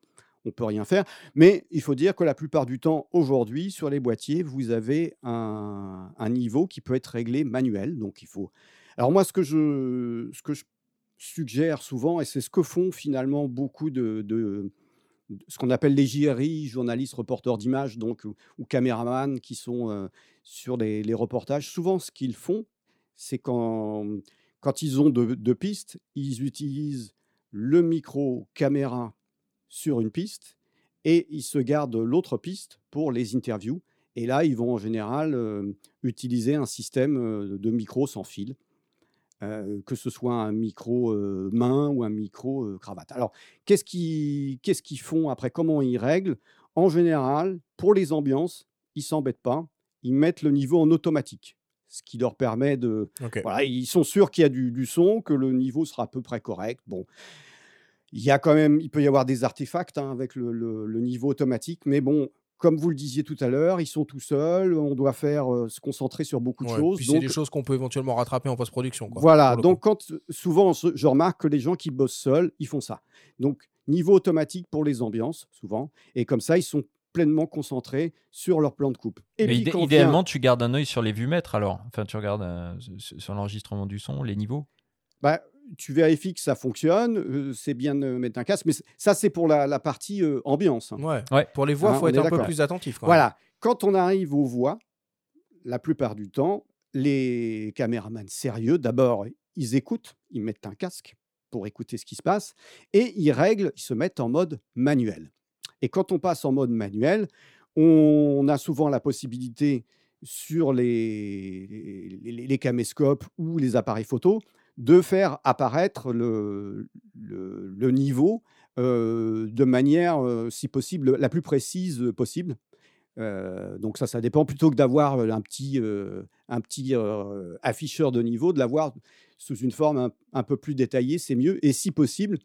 on peut rien faire. Mais il faut dire que la plupart du temps, aujourd'hui, sur les boîtiers, vous avez un, niveau qui peut être réglé manuel. Donc il faut. Alors moi, ce que je, ce que je suggère souvent, et c'est ce que font finalement beaucoup de, ce qu'on appelle les JRI, journalistes, reporters d'images, donc ou, caméramans qui sont euh, sur les, reportages. Souvent, ce qu'ils font, c'est quand quand ils ont deux pistes, ils utilisent le micro caméra sur une piste et ils se gardent l'autre piste pour les interviews. Et là, ils vont en général utiliser un système de micro sans fil, que ce soit un micro main ou un micro cravate. Alors, qu'est-ce qu'ils font après? Comment ils règlent? En général, pour les ambiances, ils s'embêtent pas. Ils mettent le niveau en automatique ce qui leur permet de. Voilà, ils sont sûrs qu'il y a du, du, son, que le niveau sera à peu près correct. Bon, il y a quand même, il peut y avoir des artefacts hein, avec le, niveau automatique, mais bon, comme vous le disiez tout à l'heure, ils sont tout seuls, on doit faire se concentrer sur beaucoup de choses. c'est des choses qu'on peut éventuellement rattraper en post-production. Voilà, donc quand souvent je remarque que les gens qui bossent seuls, ils font ça. Donc niveau automatique pour les ambiances, souvent, et comme ça, ils sont pleinement concentrés sur leur plan de coupe. Et puis, idéalement, tu gardes un œil sur les vues-mètres alors Enfin, tu regardes sur l'enregistrement du son, les niveaux bah, tu vérifies que ça fonctionne, c'est bien de mettre un casque, mais ça, c'est pour la, partie ambiance. Hein. Ouais. Pour les voix, il hein, faut être un peu plus attentif. voilà. Quand on arrive aux voix, la plupart du temps, les caméramans sérieux, d'abord, ils écoutent, ils mettent un casque pour écouter ce qui se passe, et ils règlent, ils se mettent en mode manuel. Et quand on passe en mode manuel, on a souvent la possibilité sur les, les, les caméscopes ou les appareils photo de faire apparaître le, le, niveau de manière, si possible, la plus précise possible. donc ça, ça dépend plutôt que d'avoir un petit, un petit afficheur de niveau, de l'avoir sous une forme un, peu plus détaillée, c'est mieux. Et si possible,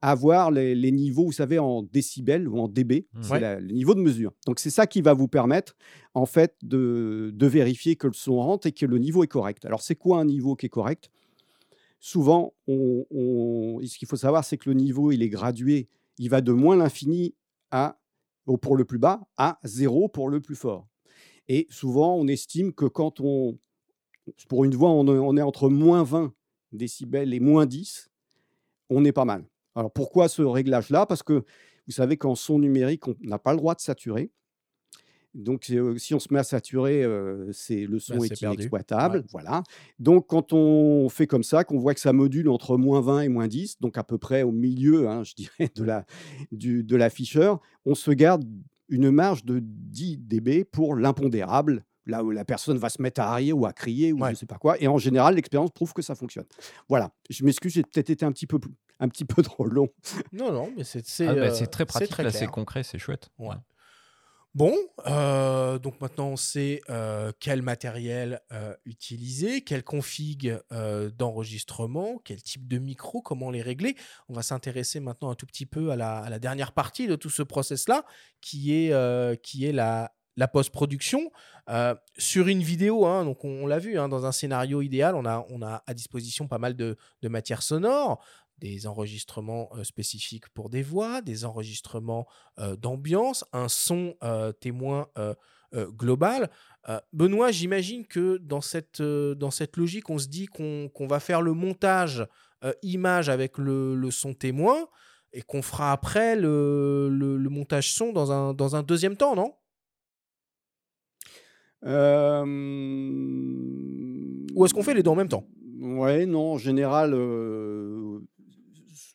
avoir les, niveaux, vous savez, en décibels ou en dB, mmh. c'est le niveau de mesure. Donc c'est ça qui va vous permettre, en fait, de, de, vérifier que le son rentre et que le niveau est correct. Alors c'est quoi un niveau qui est correct? Souvent, ce qu'il faut savoir, c'est que le niveau, il est gradué. il va de moins l'infini à, pour le plus bas à 0 pour le plus fort. Et souvent, on estime que quand on, pour une voix, on est entre moins 20 décibels et moins 10, on est pas mal. Alors pourquoi ce réglage-là? Parce que vous savez qu'en son numérique, on n'a pas le droit de saturer. Donc, si on se met à saturer, c'est le son Bah, est, c'est perdu. inexploitable. Voilà. Donc, quand on fait comme ça, qu'on voit que ça module entre moins 20 et moins 10, donc à peu près au milieu, hein, je dirais, de la, du, de l'afficheur, on se garde une marge de 10 dB pour l'impondérable, là où la personne va se mettre à rire ou à crier ou je ne sais pas quoi. Et en général, l'expérience prouve que ça fonctionne. Voilà. Je m'excuse, j'ai peut-être été un petit peu, plus- un petit peu trop long. Non, non, mais c'est c'est Ah bah, euh, très pratique, c'est concret, c'est chouette. Ouais. Bon, euh, donc maintenant on sait euh, quel matériel euh, utiliser, quelle config d'enregistrement, quel type de micro, comment les régler. On va s'intéresser maintenant un tout petit peu à la, dernière partie de tout ce process-là, qui est, qui est la, post-production. Sur une vidéo, hein, on, l'a vu, hein, dans un scénario idéal, on a, on a à disposition pas mal de, de matière sonore, des enregistrements euh, spécifiques pour des voix, des enregistrements euh, d'ambiance, un son témoin global. Benoît, j'imagine que dans cette, dans cette logique, on se dit qu'on va faire le montage image avec le, le son témoin et qu'on fera après le, le- le montage son dans un, dans un deuxième temps, non? Ou est-ce qu'on fait les deux en même temps? Ouais, non, en général, euh,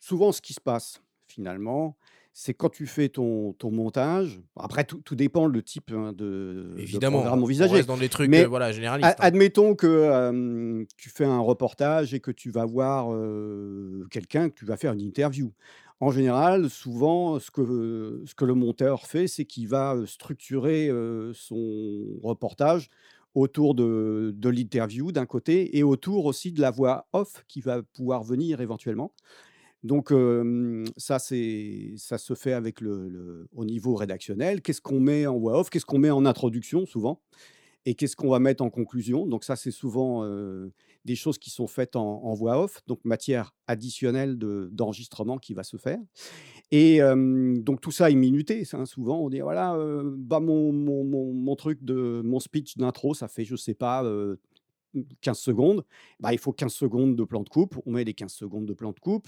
souvent ce qui se passe finalement, c'est quand tu fais ton, ton montage. Après, tout, tout dépend le type hein, de, de Évidemment, on envisagé. reste dans des trucs Mais euh, voilà, généralistes. Hein. Admettons que euh, tu fais un reportage et que tu vas voir euh, quelqu'un, que tu vas faire une interview. En général, souvent, ce que, ce que le monteur fait, c'est qu'il va structurer son reportage autour de, de l'interview d'un côté et autour aussi de la voix off qui va pouvoir venir éventuellement. Donc ça, c'est, ça se fait avec le, au niveau rédactionnel. Qu'est-ce qu'on met en voix off? Qu'est-ce qu'on met en introduction souvent? Et qu'est-ce qu'on va mettre en conclusion? Donc ça, c'est souvent des choses qui sont faites en, en voix off, donc matière additionnelle de- d'enregistrement qui va se faire. Et donc tout ça est minuté. hein. Souvent, on dit voilà, bah, mon, mon, mon- mon truc de mon speech d'intro, ça fait je sais pas. Euh, 15 secondes, bah, il faut 15 secondes de plan de coupe, on met les 15 secondes de plan de coupe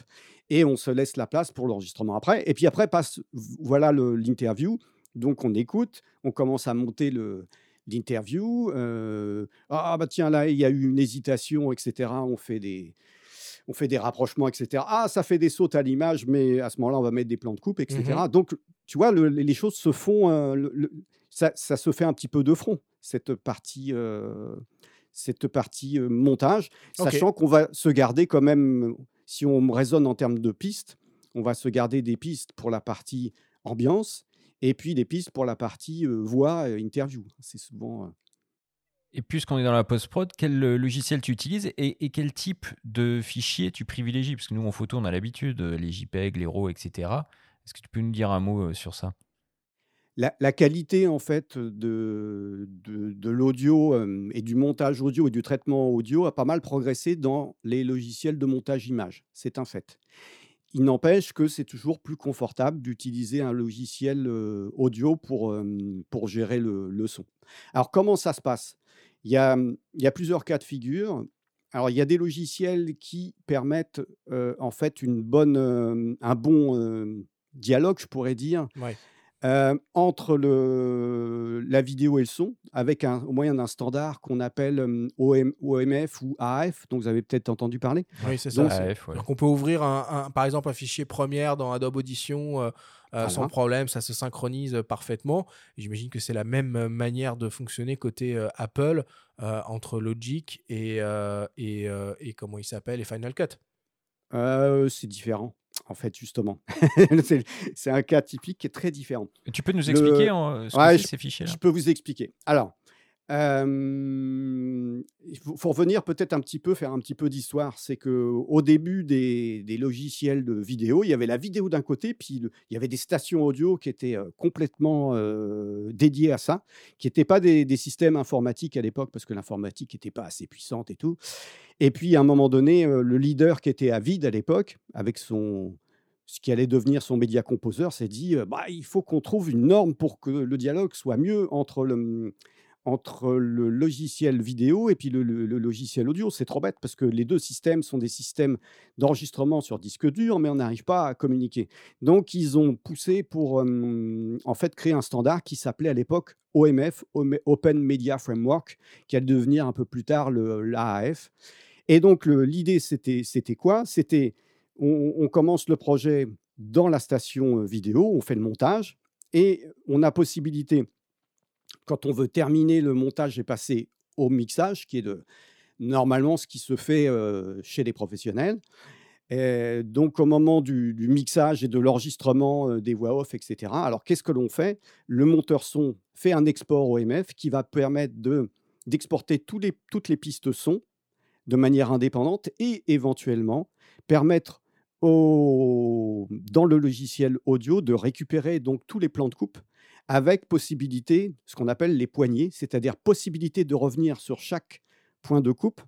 et on se laisse la place pour l'enregistrement après. Et puis après passe, voilà l'interview, donc on écoute, on commence à monter le, l'interview. euh, ah bah tiens, là, il y a eu une hésitation, etc. On fait des, on fait des rapprochements, etc. Ah, ça fait des sautes à l'image, mais à ce moment-là, on va mettre des plans de coupe, etc. Mhm. Donc, tu vois, le- les choses se font, euh, le- le- ça, ça se fait un petit peu de front, cette partie, euh, cette partie montage, sachant qu'on va se garder quand même, si on raisonne en termes de pistes, on va se garder des pistes pour la partie ambiance et puis des pistes pour la partie euh, voix, euh, interview. C'est souvent. euh, Et puisqu'on est dans la post-prod, quel logiciel tu utilises et, et quel type de fichier tu privilégies? Parce que nous, en photo, on a l'habitude, les JPEG, les RAW, etc. Est-ce que tu peux nous dire un mot sur ça? La, qualité en fait de, de, l'audio et du montage audio et du traitement audio a pas mal progressé dans les logiciels de montage image. C'est un fait. Il n'empêche que c'est toujours plus confortable d'utiliser un logiciel audio pour, pour gérer le, le son. Alors comment ça se passe? Il y, a, il y a plusieurs cas de figure. Alors il y a des logiciels qui permettent en fait une bonne, un bon dialogue, je pourrais dire. Euh, entre le, la vidéo et le son, avec un, au moyen d'un standard qu'on appelle euh, OM, OMF ou AF, dont vous avez peut-être entendu parler. Oui, c'est ça. Donc, c'est- AF, ouais. Donc on peut ouvrir un, un- par exemple un fichier première dans Adobe Audition euh, euh, sans problème, ça se synchronise parfaitement. J'imagine que c'est la même manière de fonctionner côté euh, Apple euh, entre Logic et, euh, et, euh, et comment il s'appelle et Final Cut. Euh, c'est différent, en fait, justement. c'est un cas typique qui est très différent. Tu peux nous Le- expliquer euh, ce Ouais, que c'est ces fichiers-là? Je peux vous expliquer. Alors, il faut, revenir peut-être un petit peu, faire un petit peu d'histoire. C'est que au début des, logiciels de vidéo, il y avait la vidéo d'un côté, puis il y avait des stations audio qui étaient complètement dédiées à ça, qui n'étaient pas des, systèmes informatiques à l'époque, parce que l'informatique n'était pas assez puissante et tout. Et puis, à un moment donné, le leader qui était Avid à l'époque, avec son, ce qui allait devenir son média composeur, s'est dit bah, il faut qu'on trouve une norme pour que le dialogue soit mieux entre le, entre le logiciel vidéo et puis le, logiciel audio. C'est trop bête parce que les deux systèmes sont des systèmes d'enregistrement sur disque dur, mais on n'arrive pas à communiquer. Donc, ils ont poussé pour en fait créer un standard qui s'appelait à l'époque OMF, Open Media Framework, qui allait devenir un peu plus tard l'AAF. Et donc, l'idée, c'était quoi? C'était on, commence le projet dans la station vidéo, on fait le montage et on a possibilité quand on veut terminer le montage et passer au mixage, qui est de, normalement ce qui se fait chez les professionnels. donc, au moment du, mixage et de l'enregistrement des voix off, etc., alors qu'est-ce que l'on fait? Le monteur son fait un export OMF qui va permettre de, d'exporter toutes les pistes son de manière indépendante et éventuellement permettre dans le logiciel audio de récupérer donc tous les plans de coupe avec possibilité, ce qu'on appelle les poignées, c'est-à-dire possibilité de revenir sur chaque point de coupe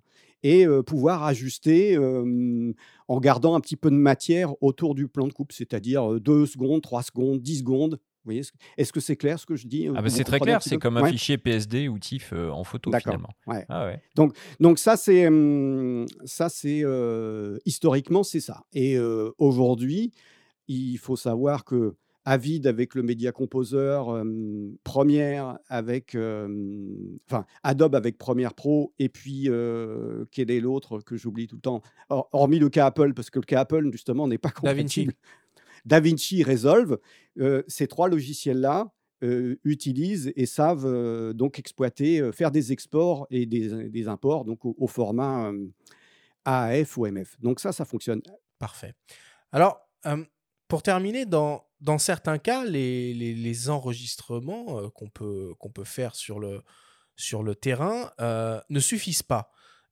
et pouvoir ajuster en gardant un petit peu de matière autour du plan de coupe, c'est-à-dire 2 secondes, 3 secondes, 10 secondes. voyez Est-ce que c'est clair ce que je dis ah bah C'est très clair, c'est comme un fichier PSD ou TIFF en photo finalement. Ah ouais. Donc, donc ça, c'est, ça, c'est historiquement, c'est ça. Et aujourd'hui, il faut savoir que Avid avec le Media Composer, Premiere avec, enfin Adobe avec Premiere Pro, et puis quel est l'autre que j'oublie tout le temps, hormis le cas Apple, parce que le cas Apple justement n'est pas compatible. DaVinci Resolve, ces trois logiciels-là utilisent et savent donc exploiter, faire des exports et des, imports donc au, format AAF ou MF. Donc ça, ça fonctionne. Parfait. Alors, pour terminer, dans, dans certains cas, les, enregistrements euh, qu'on peut, peut faire sur le, sur le terrain euh, ne suffisent pas.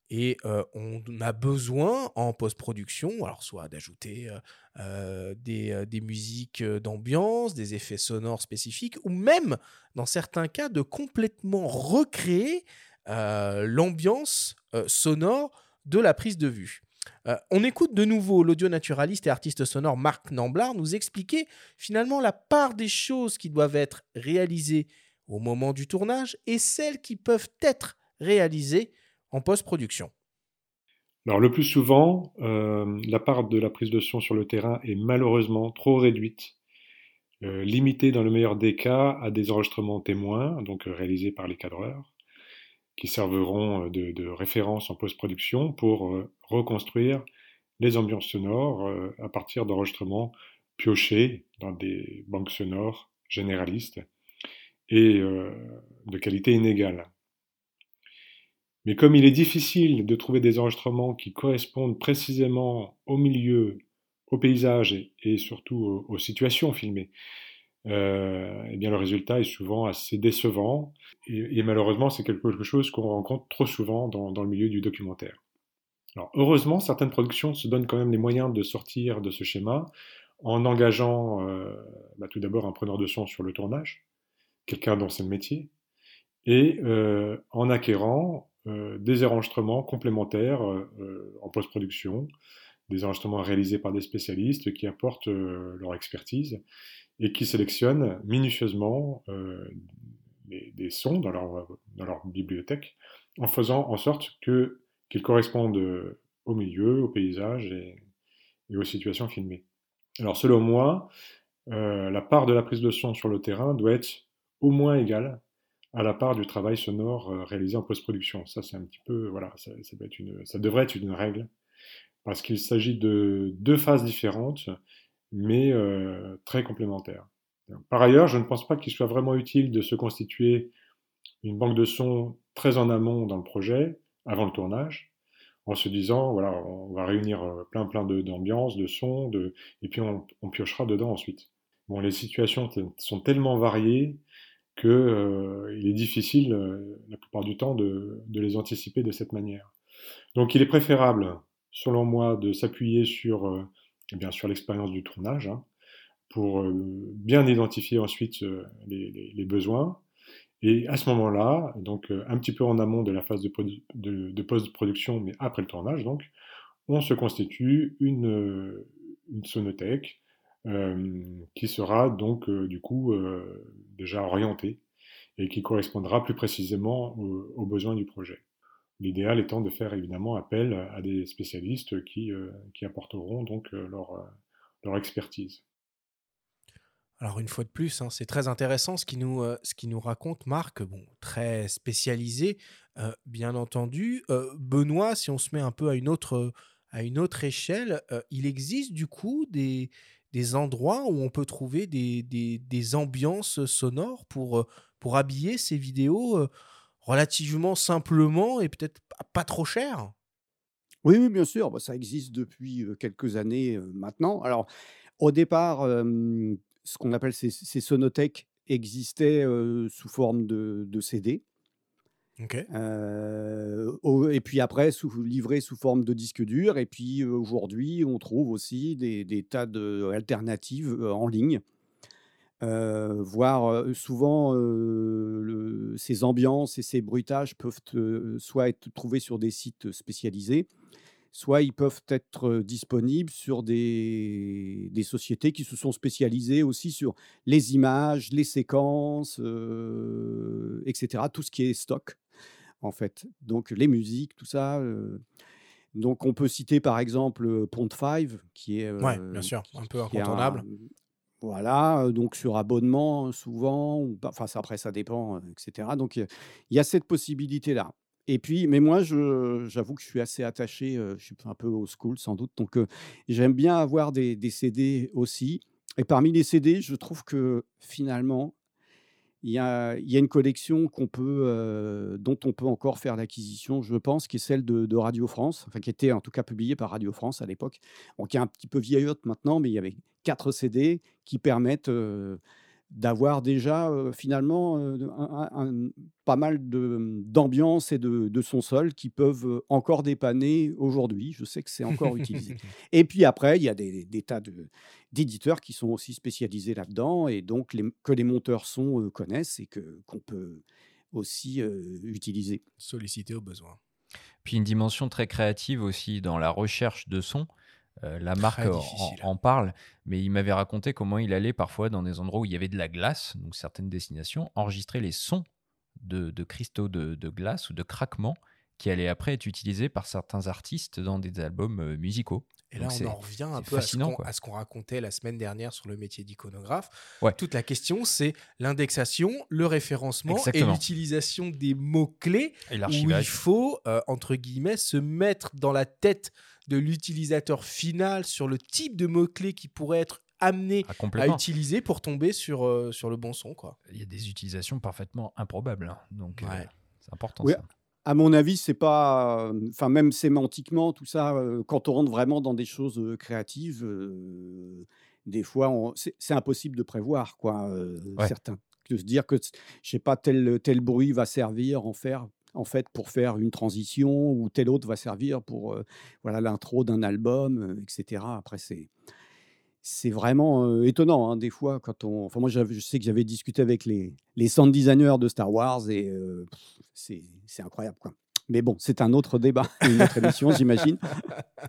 Et euh, on a besoin en post-production, alors soit d'ajouter des, musiques d'ambiance, des effets sonores spécifiques, ou même, dans certains cas, de complètement recréer l'ambiance sonore de la prise de vue. Euh, on écoute de nouveau l'audio naturaliste et artiste sonore Marc Namblard nous expliquer finalement la part des choses qui doivent être réalisées au moment du tournage et celles qui peuvent être réalisées en post-production. Alors le plus souvent, euh, la part de la prise de son sur le terrain est malheureusement trop réduite, euh, limitée dans le meilleur des cas à des enregistrements témoins, donc réalisés par les cadreurs qui serviront euh, de, référence en post-production pour euh, reconstruire les ambiances sonores euh, à partir d'enregistrements piochés dans des banques sonores généralistes et de qualité inégale. Mais comme il est difficile de trouver des enregistrements qui correspondent précisément au milieu, au paysage et, surtout aux situations filmées, euh, eh bien le résultat est souvent assez décevant. Et, malheureusement, c'est quelque chose qu'on rencontre trop souvent dans, le milieu du documentaire. Alors, heureusement, certaines productions se donnent quand même les moyens de sortir de ce schéma en engageant euh, bah, tout d'abord un preneur de son sur le tournage, quelqu'un dans ce métier, et euh, en acquérant des enregistrements complémentaires en post-production, des enregistrements réalisés par des spécialistes qui apportent leur expertise et qui sélectionnent minutieusement euh, des, sons dans leur, bibliothèque en faisant en sorte qu'ils correspondent euh, au milieu, au paysage et, aux situations filmées. Alors selon moi, euh, la part de la prise de son sur le terrain doit être au moins égale à la part du travail sonore réalisé en post-production. Ça, c'est un petit peu, voilà, ça devrait être une règle, parce qu'il s'agit de deux phases différentes mais euh, très complémentaires. Par ailleurs, je ne pense pas qu'il soit vraiment utile de se constituer une banque de sons très en amont dans le projet, avant le tournage, en se disant, voilà, on va réunir euh, plein plein d'ambiances, de, sons, de, et puis on, piochera dedans ensuite. Bon, les situations sont tellement variées qu'il euh, est difficile, la plupart du temps, de, les anticiper de cette manière. Donc il est préférable, selon moi, de s'appuyer sur bien sûr l'expérience du tournage, hein, pour euh, bien identifier ensuite euh, les, besoins. Et à ce moment-là, donc euh, un petit peu en amont de la phase de, post-production, mais après le tournage, donc, on se constitue une, sonothèque qui sera donc du coup déjà orienté et qui correspondra plus précisément aux, besoins du projet. L'idéal étant de faire évidemment appel à des spécialistes qui, qui apporteront donc leur, leur expertise. Alors une fois de plus, hein, c'est très intéressant ce qui nous, ce nous raconte Marc, bon, très spécialisé, bien entendu. Benoît, si on se met un peu à une autre, à une autre échelle, il existe du coup des, des endroits où on peut trouver des, des, des ambiances sonores pour, pour habiller ces vidéos relativement simplement et peut-être pas trop cher. Oui, oui, bien sûr, bah, ça existe depuis quelques années maintenant. Alors, au départ, ce qu'on appelle ces, sonothèques existaient sous forme de, CD. et puis après, sous, livrés sous forme de disque dur. Et puis aujourd'hui, on trouve aussi des, tas d'alternatives en ligne. Voire souvent ces ambiances et ces bruitages peuvent soit être trouvés sur des sites spécialisés, soit ils peuvent être disponibles sur des, sociétés qui se sont spécialisées aussi sur les images, les séquences, etc. Tout ce qui est stock, en fait. Donc les musiques, tout ça. donc on peut citer par exemple Pont 5, qui est... Bien sûr, un peu incontournable. Voilà, donc sur abonnement souvent, enfin après ça dépend, etc. Donc il y a cette possibilité-là. Et puis, mais moi, j'avoue que je suis assez attaché, je suis un peu au school sans doute, donc j'aime bien avoir des, CD aussi. Et parmi les CD, je trouve que finalement, il y a, une collection peut, dont on peut encore faire l'acquisition, je pense, qui est celle de, Radio France, enfin qui était en tout cas publiée par Radio France à l'époque, qui est un petit peu vieillotte maintenant, mais il y avait quatre CD qui permettent d'avoir déjà finalement pas mal d'ambiance et de, de son sol qui peuvent encore dépanner aujourd'hui. Je sais que c'est encore utilisé. Et puis après, il y a des, des tas d'éditeurs qui sont aussi spécialisés là-dedans et donc que les monteurs son connaissent et qu'on peut aussi utiliser. Solliciter au besoin. Puis une dimension très créative aussi dans la recherche de son. Euh, la marque en, parle, mais il m'avait raconté comment il allait parfois dans des endroits où il y avait de la glace, donc certaines destinations, enregistrer les sons de, cristaux de, glace ou de craquements qui allaient après être utilisés par certains artistes dans des albums euh, musicaux. Et là, on en revient un peu à ce qu'on racontait la semaine dernière sur le métier d'iconographe. Toute la question, c'est l'indexation, le référencement et l'utilisation des mots-clés où il faut, euh, entre guillemets, se mettre dans la tête de l'utilisateur final sur le type de mots-clés qui pourrait être amené ah, à utiliser pour tomber sur, euh, sur le bon son. Quoi. Il y a des utilisations parfaitement improbables. Hein. Donc, euh, c'est important. ça. À mon avis, c'est pas. Enfin, même sémantiquement, tout ça, euh, quand on rentre vraiment dans des choses créatives, des fois, c'est impossible de prévoir. Quoi, certains. De se dire que, je sais pas, tel, tel bruit va servir en faire en fait, pour faire une transition ou tel autre va servir pour voilà l'intro d'un album, etc. Après, c'est c'est vraiment étonnant hein, des fois quand on. Enfin, moi, je sais que j'avais discuté avec les, les sound designers de Star Wars et c'est incroyable quoi. Mais bon, c'est un autre débat, une autre émission, j'imagine.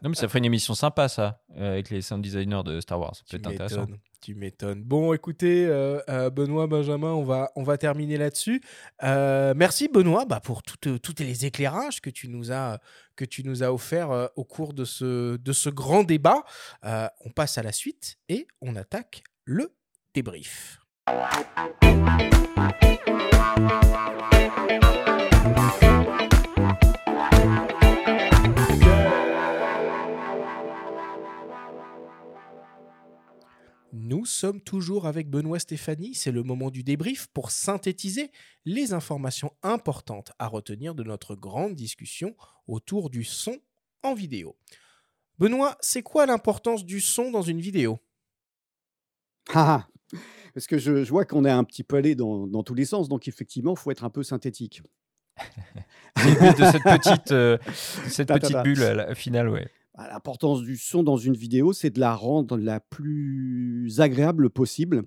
Non, mais ça ferait une émission sympa, ça, avec les sound designers de Star Wars. peut être intéressant. Tu m'étonnes. Bon, écoutez, euh, euh, Benoît, Benjamin, on va, on va terminer là-dessus. Euh, merci, Benoît, bah, pour tous les éclairages que tu nous as, que tu nous as offerts au cours de ce, de ce grand débat. on passe à la suite et on attaque le débrief. Nous sommes toujours avec Benoît Stéphanie. C'est le moment du débrief pour synthétiser les informations importantes à retenir de notre grande discussion autour du son en vidéo. Benoît, c'est quoi l'importance du son dans une vidéo? Ah, ah, Parce que je, vois qu'on est un petit peu allé dans, tous les sens, donc effectivement, il faut être un peu synthétique. de cette petite, euh, cette petite bulle finale, ouais. L'importance du son dans une vidéo, c'est de la rendre la plus agréable possible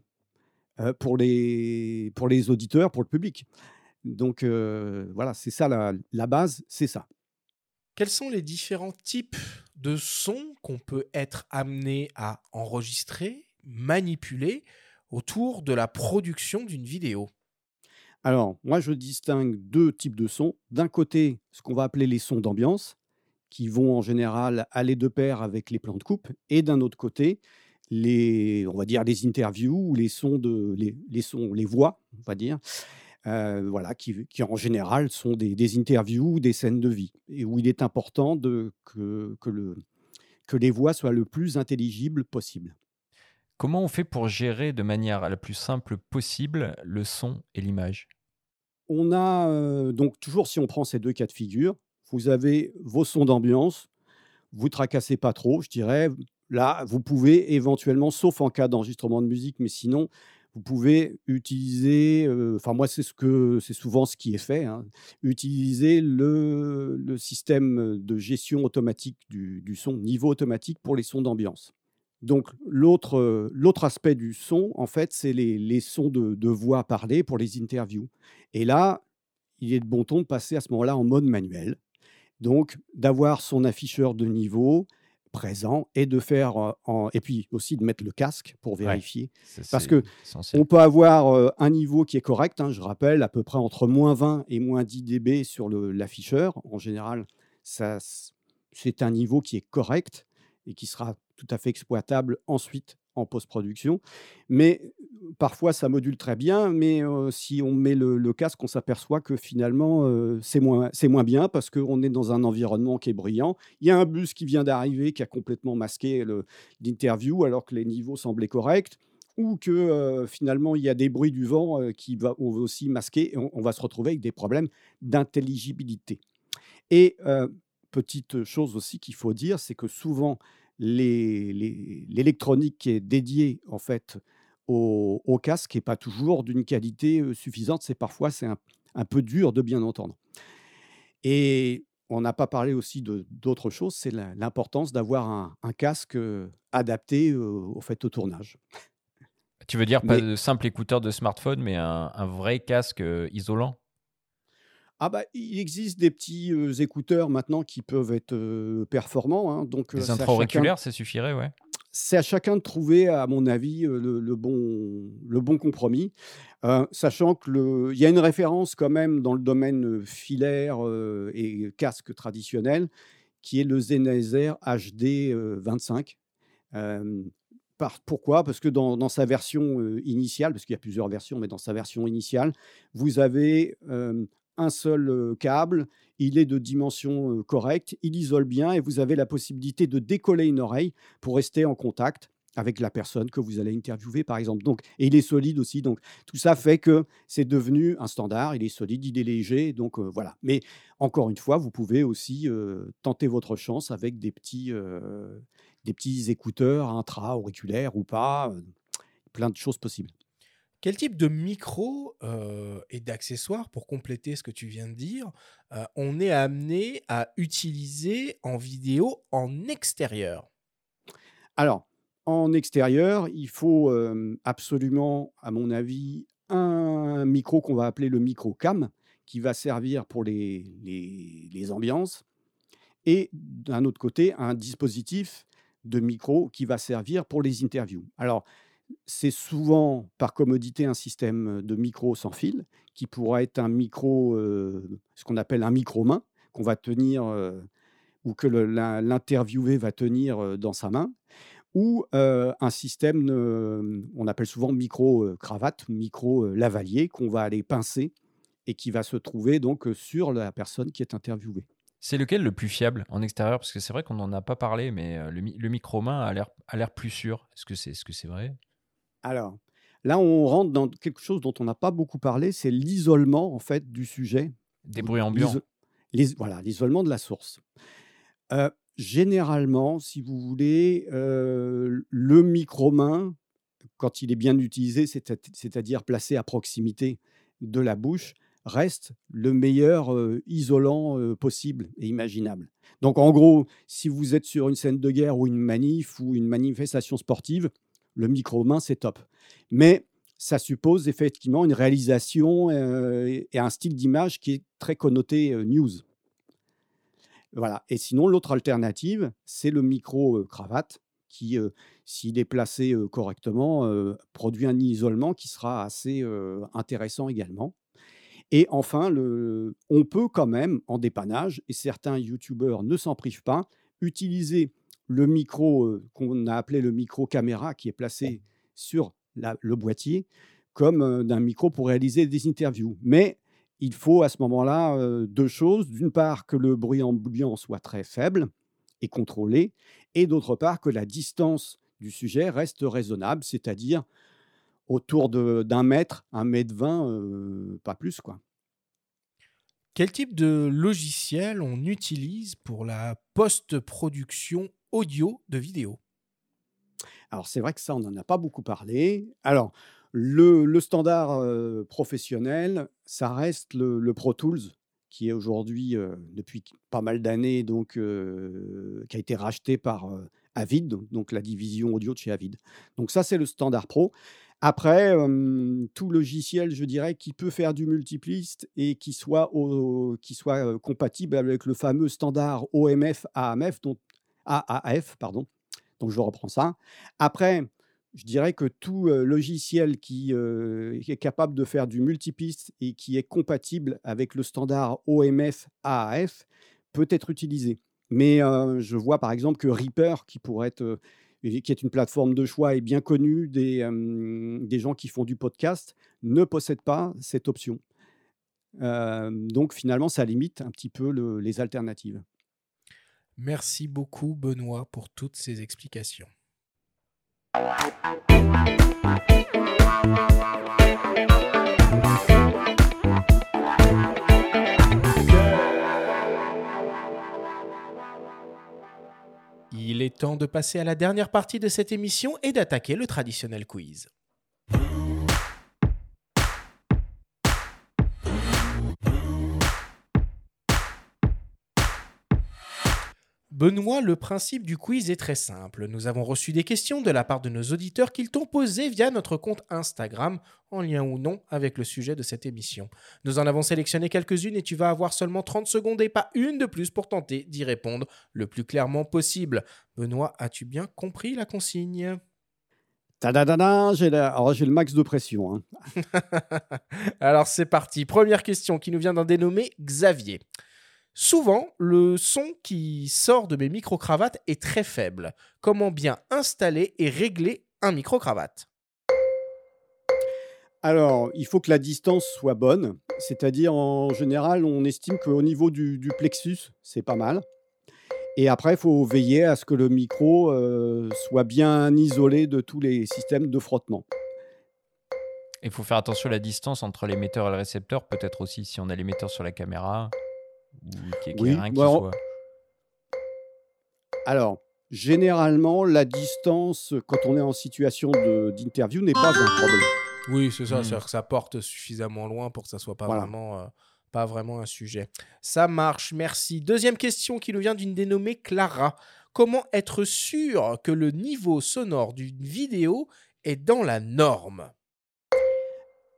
pour, les, pour les auditeurs, pour le public. Donc voilà, c'est ça la, base, c'est ça. Quels sont les différents types de sons qu'on peut être amené à enregistrer, manipuler autour de la production d'une vidéo? Alors, moi, je distingue deux types de sons. D'un côté, ce qu'on va appeler les sons d'ambiance, qui vont en général aller de pair avec les plans de coupe, et d'un autre côté, les, on va dire les interviews ou les sons de les, les sons, les voix, on va dire, euh, voilà, qui, qui, en général sont des, des, interviews ou des scènes de vie, et où il est important de, que, que, le, que les voix soient le plus intelligibles possible. Comment on fait pour gérer de manière la plus simple possible le son et l'image? On a euh, donc toujours, si on prend ces deux cas de figure, vous avez vos sons d'ambiance, vous tracassez pas trop, je dirais. Là, vous pouvez éventuellement, sauf en cas d'enregistrement de musique, mais sinon, vous pouvez utiliser, euh, enfin moi c'est ce que c'est souvent ce qui est fait, hein, utiliser le, le, système de gestion automatique du, du, son, niveau automatique pour les sons d'ambiance. Donc l'autre, l'autre aspect du son, en fait, c'est les, les sons de, de, voix parlées pour les interviews. Et là, il est de bon ton de passer à ce moment-là en mode manuel. Donc d'avoir son afficheur de niveau, présent et de faire en, et puis aussi de mettre le casque pour vérifier ouais, parce que essentiel. on peut avoir un niveau qui est correct hein, je rappelle à peu près entre moins 20 et moins 10 dB sur l'afficheur en général ça c'est un niveau qui est correct et qui sera tout à fait exploitable ensuite en post-production. Mais parfois, ça module très bien, mais euh, si on met le, casque, on s'aperçoit que finalement, euh, c'est moins, moins bien parce qu'on est dans un environnement qui est brillant. Il y a un bus qui vient d'arriver qui a complètement masqué l'interview alors que les niveaux semblaient corrects ou que euh, finalement il y a des bruits du vent euh, qui va, aussi masquer on, va se retrouver avec des problèmes d'intelligibilité. Et euh, petite chose aussi qu'il faut dire, c'est que souvent l'électronique qui est dédiée en fait au, au casque n'est pas toujours d'une qualité suffisante. C'est parfois c'est un, un, peu dur de bien entendre. Et on n'a pas parlé aussi d'autres choses, c'est l'importance d'avoir un, un, casque adapté au, fait au tournage. Tu veux dire pas mais, de simple écouteur de smartphone, mais un, un vrai casque isolant? Ah bah, il existe des petits euh, écouteurs maintenant qui peuvent être euh, performants. Hein, donc, des intra-auriculaires, ça suffirait, ouais. C'est à chacun de trouver, à mon avis, le, le bon, le bon compromis, euh, sachant qu'il y a une référence quand même dans le domaine filaire et casque traditionnel, qui est le Sennheiser HD 25. Par, pourquoi? Parce que dans, dans, sa version initiale, parce qu'il y a plusieurs versions, mais dans sa version initiale, vous avez euh, un seul câble, il est de dimension correcte, il isole bien et vous avez la possibilité de décoller une oreille pour rester en contact avec la personne que vous allez interviewer, par exemple. Donc, et il est solide aussi. Donc, tout ça fait que c'est devenu un standard. Il est solide, il est léger. Donc, voilà. Mais encore une fois, vous pouvez aussi tenter votre chance avec des petits, des petits écouteurs intra-auriculaires ou pas. plein de choses possibles. Quel type de micro et d'accessoires, pour compléter ce que tu viens de dire, on est amené à utiliser en vidéo en extérieur? Alors, en extérieur, il faut absolument, à mon avis, un micro qu'on va appeler le micro cam, qui va servir pour les, les, les ambiances, et d'un autre côté, un dispositif de micro qui va servir pour les interviews. Alors, c'est souvent par commodité un système de micro sans fil qui pourra être un micro, euh, ce qu'on appelle un micro-main, qu'on va tenir euh, ou que l'interviewé va tenir euh, dans sa main, ou un système, on appelle souvent micro-cravate, micro-lavalier, qu'on va aller pincer et qui va se trouver donc sur la personne qui est interviewée. C'est lequel le plus fiable en extérieur? Parce que c'est vrai qu'on n'en a pas parlé, mais le, micro-main a l'air plus sûr. Est-ce que c'est est -ce vrai? Alors, là, on rentre dans quelque chose dont on n'a pas beaucoup parlé, c'est l'isolement en fait du sujet. Des bruits ambiants. Voilà, l'isolement de la source. Euh, généralement, si vous voulez, euh, le micro-main, quand il est bien utilisé, c'est-à-dire placé à proximité de la bouche, reste le meilleur euh, isolant euh, possible et imaginable. Donc en gros, si vous êtes sur une scène de guerre ou une manif ou une manifestation sportive, le micro-main, c'est top. Mais ça suppose effectivement une réalisation euh, et un style d'image qui est très connoté euh, news. Voilà. Et sinon, l'autre alternative, c'est le micro-cravate qui, euh, s'il est placé euh, correctement, euh, produit un isolement qui sera assez euh, intéressant également. Et enfin, le- on peut quand même, en dépannage, et certains youtubeurs ne s'en privent pas, utiliser le micro euh, qu'on a appelé le micro caméra qui est placé sur le boîtier comme euh, d'un micro pour réaliser des interviews. Mais il faut à ce moment-là euh, deux choses. D'une part, que le bruit ambiant soit très faible et contrôlé, et d'autre part, que la distance du sujet reste raisonnable, c'est-à-dire autour d'un mètre, un mètre vingt, pas plus. quoi. Quel type de logiciel on utilise pour la post-production audio de vidéo Alors c'est vrai que ça, on n'en a pas beaucoup parlé. Alors, le, standard euh, professionnel, ça reste le, Pro Tools, qui est aujourd'hui, euh, depuis pas mal d'années, donc euh, qui a été racheté par Avid, donc la division audio de chez Avid. Donc ça, c'est le standard pro. Après, tout logiciel, je dirais, qui peut faire du multipliste et qui soit, qui soit compatible avec le fameux standard OMF AMF, dont, AAF, pardon. Donc je reprends ça. Après, je dirais que tout logiciel qui, est capable de faire du multipiste et qui est compatible avec le standard OMF AAF peut être utilisé. Mais je vois par exemple que Reaper, qui pourrait être, qui est une plateforme de choix et bien connue des, gens qui font du podcast, ne possède pas cette option. Donc finalement, ça limite un petit peu le- les alternatives. Merci beaucoup Benoît pour toutes ces explications. Il est temps de passer à la dernière partie de cette émission et d'attaquer le traditionnel quiz. Benoît, le principe du quiz est très simple. Nous avons reçu des questions de la part de nos auditeurs qu'ils t'ont posées via notre compte Instagram, en lien ou non avec le sujet de cette émission. Nous en avons sélectionné quelques-unes et tu vas avoir seulement 30 secondes et pas une de plus pour tenter d'y répondre le plus clairement possible. Benoît, as-tu bien compris la consigne? Tadadada, j'ai la- alors, j'ai le max de pression. hein. Alors c'est parti. Première question qui nous vient d'un dénommé Xavier. Souvent, le son qui sort de mes micro-cravates est très faible. Comment bien installer et régler un micro-cravate? Alors, il faut que la distance soit bonne, c'est-à-dire en général, on estime qu'au niveau du, du plexus, c'est pas mal. Et après, il faut veiller à ce que le micro euh, soit bien isolé de tous les systèmes de frottement. Il faut faire attention à la distance entre l'émetteur et le récepteur, peut-être aussi si on a l'émetteur sur la caméra, ou qu'il y ait Oui, rien qui bah, soit. Alors, généralement, la distance, quand on est en situation de- d'interview, n'est pas un problème. Oui, c'est ça. Hmm. C'est-à-dire que ça porte suffisamment loin pour que ça soit pas Voilà. vraiment, euh, pas vraiment un sujet. Ça marche. Merci. Deuxième question qui nous vient d'une dénommée Clara. Comment être sûr que le niveau sonore d'une vidéo est dans la norme?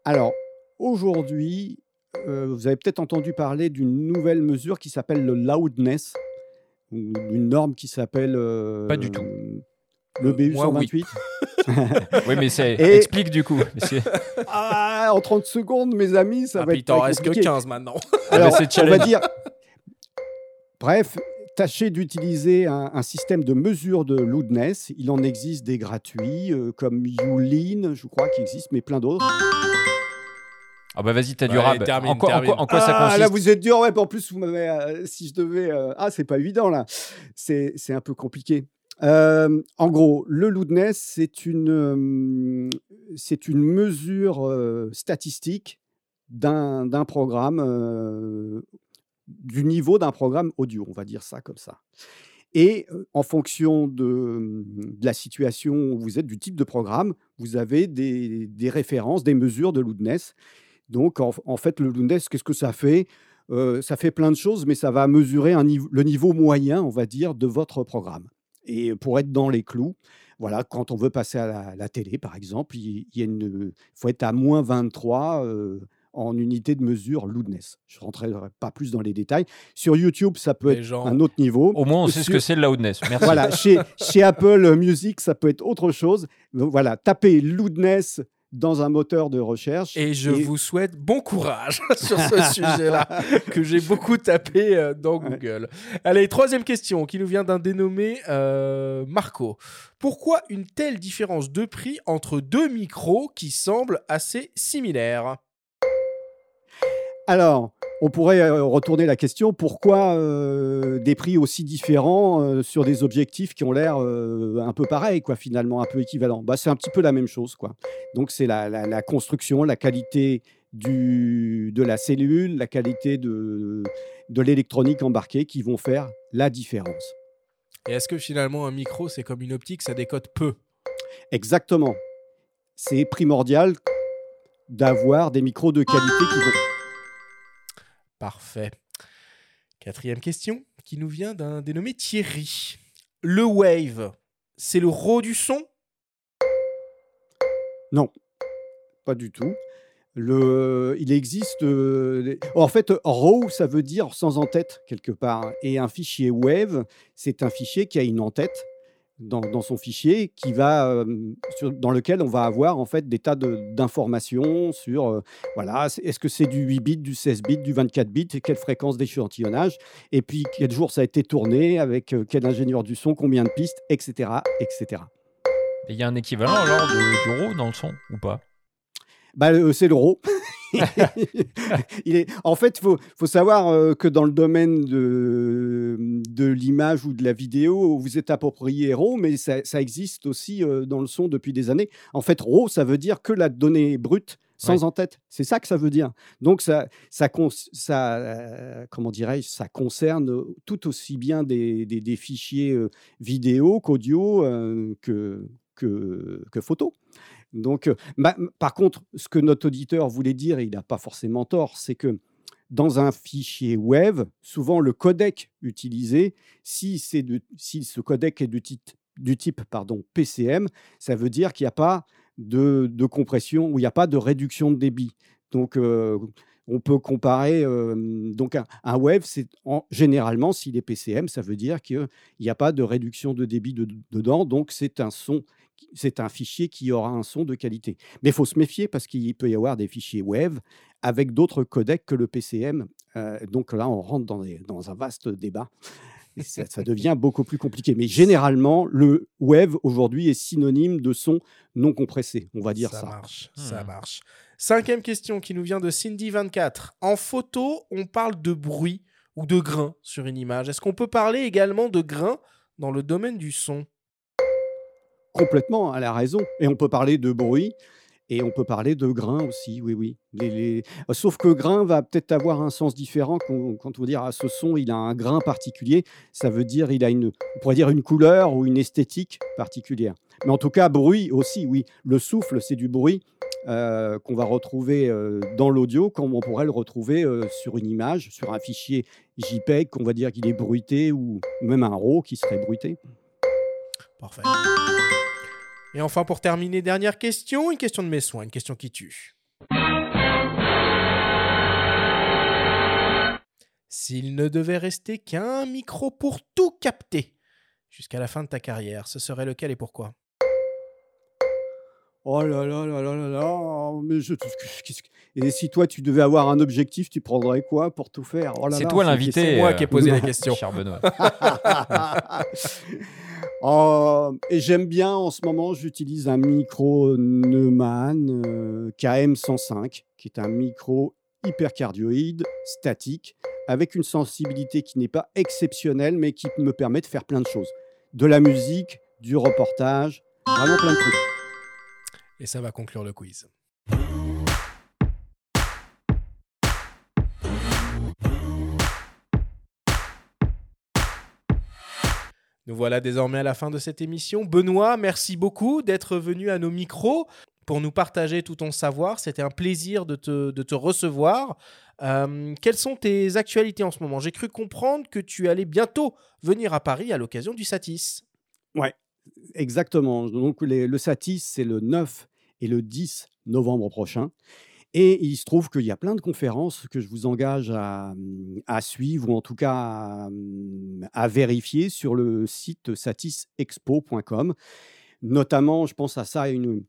Alors, aujourd'hui, euh, vous avez peut-être entendu parler d'une nouvelle mesure qui s'appelle le loudness, ou d'une norme qui s'appelle. euh, Pas du tout. Le Euh, BU oui. 128. Oui, mais c'est. Et- Explique du coup. Ah, en 30 secondes, mes amis, ça Ah, va puis être. il t'en reste que compliqué. 15 maintenant. Alors, c'est on va dire. Bref, tâchez d'utiliser un, un système de mesure de loudness. Il en existe des gratuits, euh, comme Youlin, je crois, qui existe, mais plein d'autres. Ah bah vas-y, t'as du Ouais, rab. termine, en quoi, en quoi- en quoi ça ah, consiste là, vous êtes dur. Ouais, en plus, vous m'avez. euh, si je devais. euh, ah, c'est pas évident, là. C'est c'est un peu compliqué. Euh, en gros, le loudness, c'est une, euh, c'est une mesure euh, statistique d'un d'un programme, euh, du niveau d'un programme audio, on va dire ça comme ça. Et en fonction de, de la situation où vous êtes, du type de programme, vous avez des, des références, des mesures de loudness. Donc, en, en fait, le loudness, qu'est-ce que ça fait? Euh, Ça fait plein de choses, mais ça va mesurer un niveau- le niveau moyen, on va dire, de votre programme. Et pour être dans les clous, voilà, quand on veut passer à la, la télé, par exemple, il, il y a une- faut être à moins 23 euh, en unité de mesure loudness. Je ne rentrerai pas plus dans les détails. Sur YouTube, ça peut Les être gens- un autre niveau. Au moins, on sait ce que c'est le loudness. Merci. Voilà, chez, chez Apple Music, ça peut être autre chose. Donc voilà, tapez loudness dans un moteur de recherche. Et je vous souhaite bon courage sur ce sujet-là, que j'ai beaucoup tapé euh, dans Ouais. Google. Allez, troisième question qui nous vient d'un dénommé euh, Marco. Pourquoi une telle différence de prix entre deux micros qui semblent assez similaires? Alors, on pourrait euh, retourner la question pourquoi euh, des prix aussi différents euh, sur des objectifs qui ont l'air euh, un peu pareils, quoi, finalement, un peu équivalents? Bah, C'est un petit peu la même chose. Quoi. Donc, c'est la, la- la construction, la qualité du, de la cellule, la qualité de, de l'électronique embarquée qui vont faire la différence. Et est-ce que finalement un micro, c'est comme une optique, ça décote peu? Exactement. C'est primordial d'avoir des micros de qualité qui vont. Parfait. Quatrième question qui nous vient d'un dénommé Thierry. Le wave, c'est le raw du son? Non, pas du tout. Le, il existe. euh, en fait, RAW, ça veut dire sans en-tête quelque part. Et un fichier WAV, c'est un fichier qui a une en-tête dans, dans son fichier, qui va, euh, sur- dans lequel on va avoir en fait des tas de- d'informations sur, euh, voilà, est-ce que c'est du 8 bits, du 16 bits, du 24 bits, et quelle fréquence d'échantillonnage, et puis quel jour ça a été tourné, avec euh, quel ingénieur du son, combien de pistes, etc., etc. Et Il y a un équivalent alors de, du RAW dans le son ou pas? Bah, c'est l'euro. il est... En fait, il faut, faut savoir euh, que dans le domaine de, de l'image ou de la vidéo, vous êtes approprié RAW, mais ça, ça existe aussi euh, dans le son depuis des années. En fait, RAW, ça veut dire que la donnée brute sans en-tête. C'est ça que ça veut dire. Donc, ça, ça, cons- ça euh, comment dirais-je, ça concerne tout aussi bien des, des- des fichiers euh, vidéo qu'audio euh, que, que, que photo. Donc, euh, par contre, ce que notre auditeur voulait dire, et il n'a pas forcément tort, c'est que dans un fichier web, souvent le codec utilisé, si, de- si ce codec est du type, PCM, ça veut dire qu'il n'y a pas de, de compression ou il n'y a pas de réduction de débit. Donc, euh, on peut comparer. euh, donc, un, un web, c'est en- généralement, s'il est PCM, ça veut dire qu'il n'y a pas de réduction de débit de- dedans. Donc, c'est un son, c'est un fichier qui aura un son de qualité. Mais il faut se méfier parce qu'il peut y avoir des fichiers web avec d'autres codecs que le PCM. Euh, donc là, on rentre dans, des- dans un vaste débat. Et ça, ça devient beaucoup plus compliqué. Mais généralement, le web aujourd'hui est synonyme de son non compressé. On va dire ça. Ça marche, ça Hmm. marche. Cinquième question qui nous vient de Cindy24. En photo, on parle de bruit ou de grain sur une image. Est-ce qu'on peut parler également de grain dans le domaine du son? Complètement, elle a raison. Et on peut parler de bruit et on peut parler de grain aussi, oui, oui. Les- euh, Sauf que grain va peut-être avoir un sens différent quand, quand on va dire ah, ce son, il a un grain particulier. Ça veut dire il a une, on pourrait dire une couleur ou une esthétique particulière. Mais en tout cas, bruit aussi, oui. Le souffle, c'est du bruit euh, qu'on va retrouver euh, dans l'audio, comme on pourrait le retrouver sur une image, sur un fichier JPEG, qu'on va dire qu'il est bruité, ou même un RAW qui serait bruité. Parfait. Et enfin, pour terminer, dernière question, une question de mes soins, une question qui tue. S'il ne devait rester qu'un micro pour tout capter jusqu'à la fin de ta carrière, ce serait lequel et pourquoi? Oh là là là là là là, mais je, et si toi tu devais avoir un objectif, tu prendrais quoi pour tout faire? Oh là C'est là, toi l'invité. question- moi qui ai posé la euh, question. Cher Benoît. Oh, et j'aime bien en ce moment, j'utilise un micro Neumann euh, KM105, qui est un micro hypercardioïde, statique, avec une sensibilité qui n'est pas exceptionnelle, mais qui me permet de faire plein de choses. De la musique, du reportage, vraiment plein de trucs. Et ça va conclure le quiz. Nous voilà désormais à la fin de cette émission. Benoît, merci beaucoup d'être venu à nos micros pour nous partager tout ton savoir. C'était un plaisir de te, de te recevoir. Euh, quelles sont tes actualités en ce moment? J'ai cru comprendre que tu allais bientôt venir à Paris à l'occasion du Satis. Exactement. Donc le Satis, c'est le 9 et le 10 novembre prochain. Et il se trouve qu'il y a plein de conférences que je vous engage à, à suivre ou en tout cas à, à vérifier sur le site satisexpo.com. Notamment, je pense à ça, une,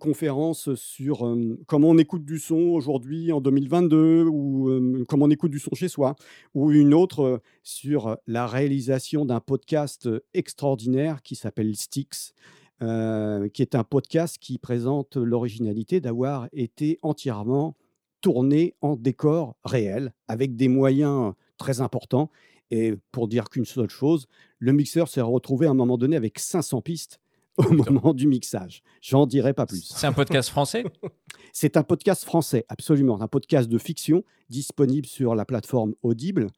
conférence sur comment on écoute du son aujourd'hui en 2022 ou comment on écoute du son chez soi, ou une autre sur la réalisation d'un podcast extraordinaire qui s'appelle Styx, euh, qui est un podcast qui présente l'originalité d'avoir été entièrement tourné en décor réel, avec des moyens très importants. Et pour dire qu'une seule chose, le mixeur s'est retrouvé à un moment donné avec 500 pistes au moment du mixage. J'en dirai pas plus. C'est un podcast français? C'est un podcast français, absolument. Un podcast de fiction disponible sur la plateforme Audible.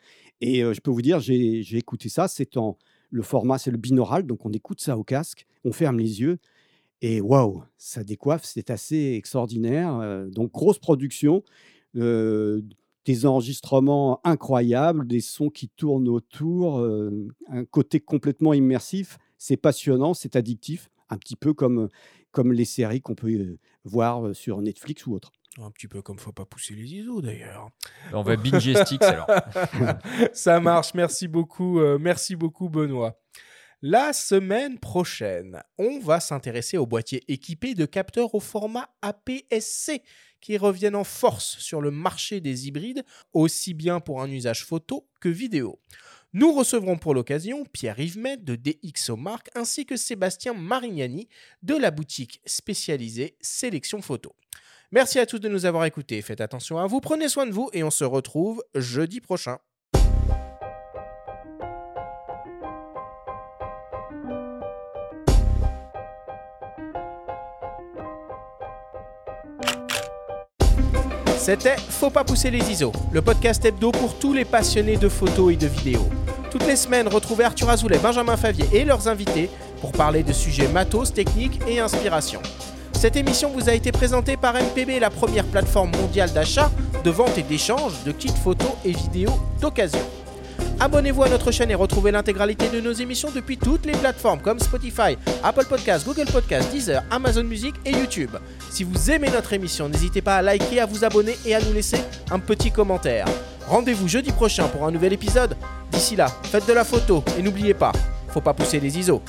Et euh, je peux vous dire, j'ai j'ai écouté ça. C'est en le format, c'est le binaural, donc on écoute ça au casque, on ferme les yeux. Et waouh, ça décoiffe, c'est assez extraordinaire. Euh, donc grosse production, euh, des enregistrements incroyables, des sons qui tournent autour, euh, un côté complètement immersif. C'est passionnant, c'est addictif, un petit peu comme, comme les séries qu'on peut voir sur Netflix ou autre. Un petit peu comme faut pas pousser les ISO d'ailleurs. On va binger Styx alors. Ça marche, merci beaucoup, euh, merci beaucoup Benoît. La semaine prochaine, on va s'intéresser aux boîtiers équipés de capteurs au format APS-C qui reviennent en force sur le marché des hybrides, aussi bien pour un usage photo que vidéo. Nous recevrons pour l'occasion Pierre-Yves de DxOMark ainsi que Sébastien Marignani de la boutique spécialisée Sélection Photo. Merci à tous de nous avoir écoutés. Faites attention à vous, prenez soin de vous et on se retrouve jeudi prochain. C'était Faut pas pousser les ISO, le podcast hebdo pour tous les passionnés de photos et de vidéos. Toutes les semaines, retrouvez Arthur Azoulay, Benjamin Favier et leurs invités pour parler de sujets matos, techniques et inspiration. Cette émission vous a été présentée par MPB, la première plateforme mondiale d'achat, de vente et d'échange de kits photos et vidéos d'occasion. Abonnez-vous à notre chaîne et retrouvez l'intégralité de nos émissions depuis toutes les plateformes comme Spotify, Apple Podcasts, Google Podcasts, Deezer, Amazon Music et YouTube. Si vous aimez notre émission, n'hésitez pas à liker, à vous abonner et à nous laisser un petit commentaire. Rendez-vous jeudi prochain pour un nouvel épisode. D'ici là, faites de la photo et n'oubliez pas, faut pas pousser les ISO.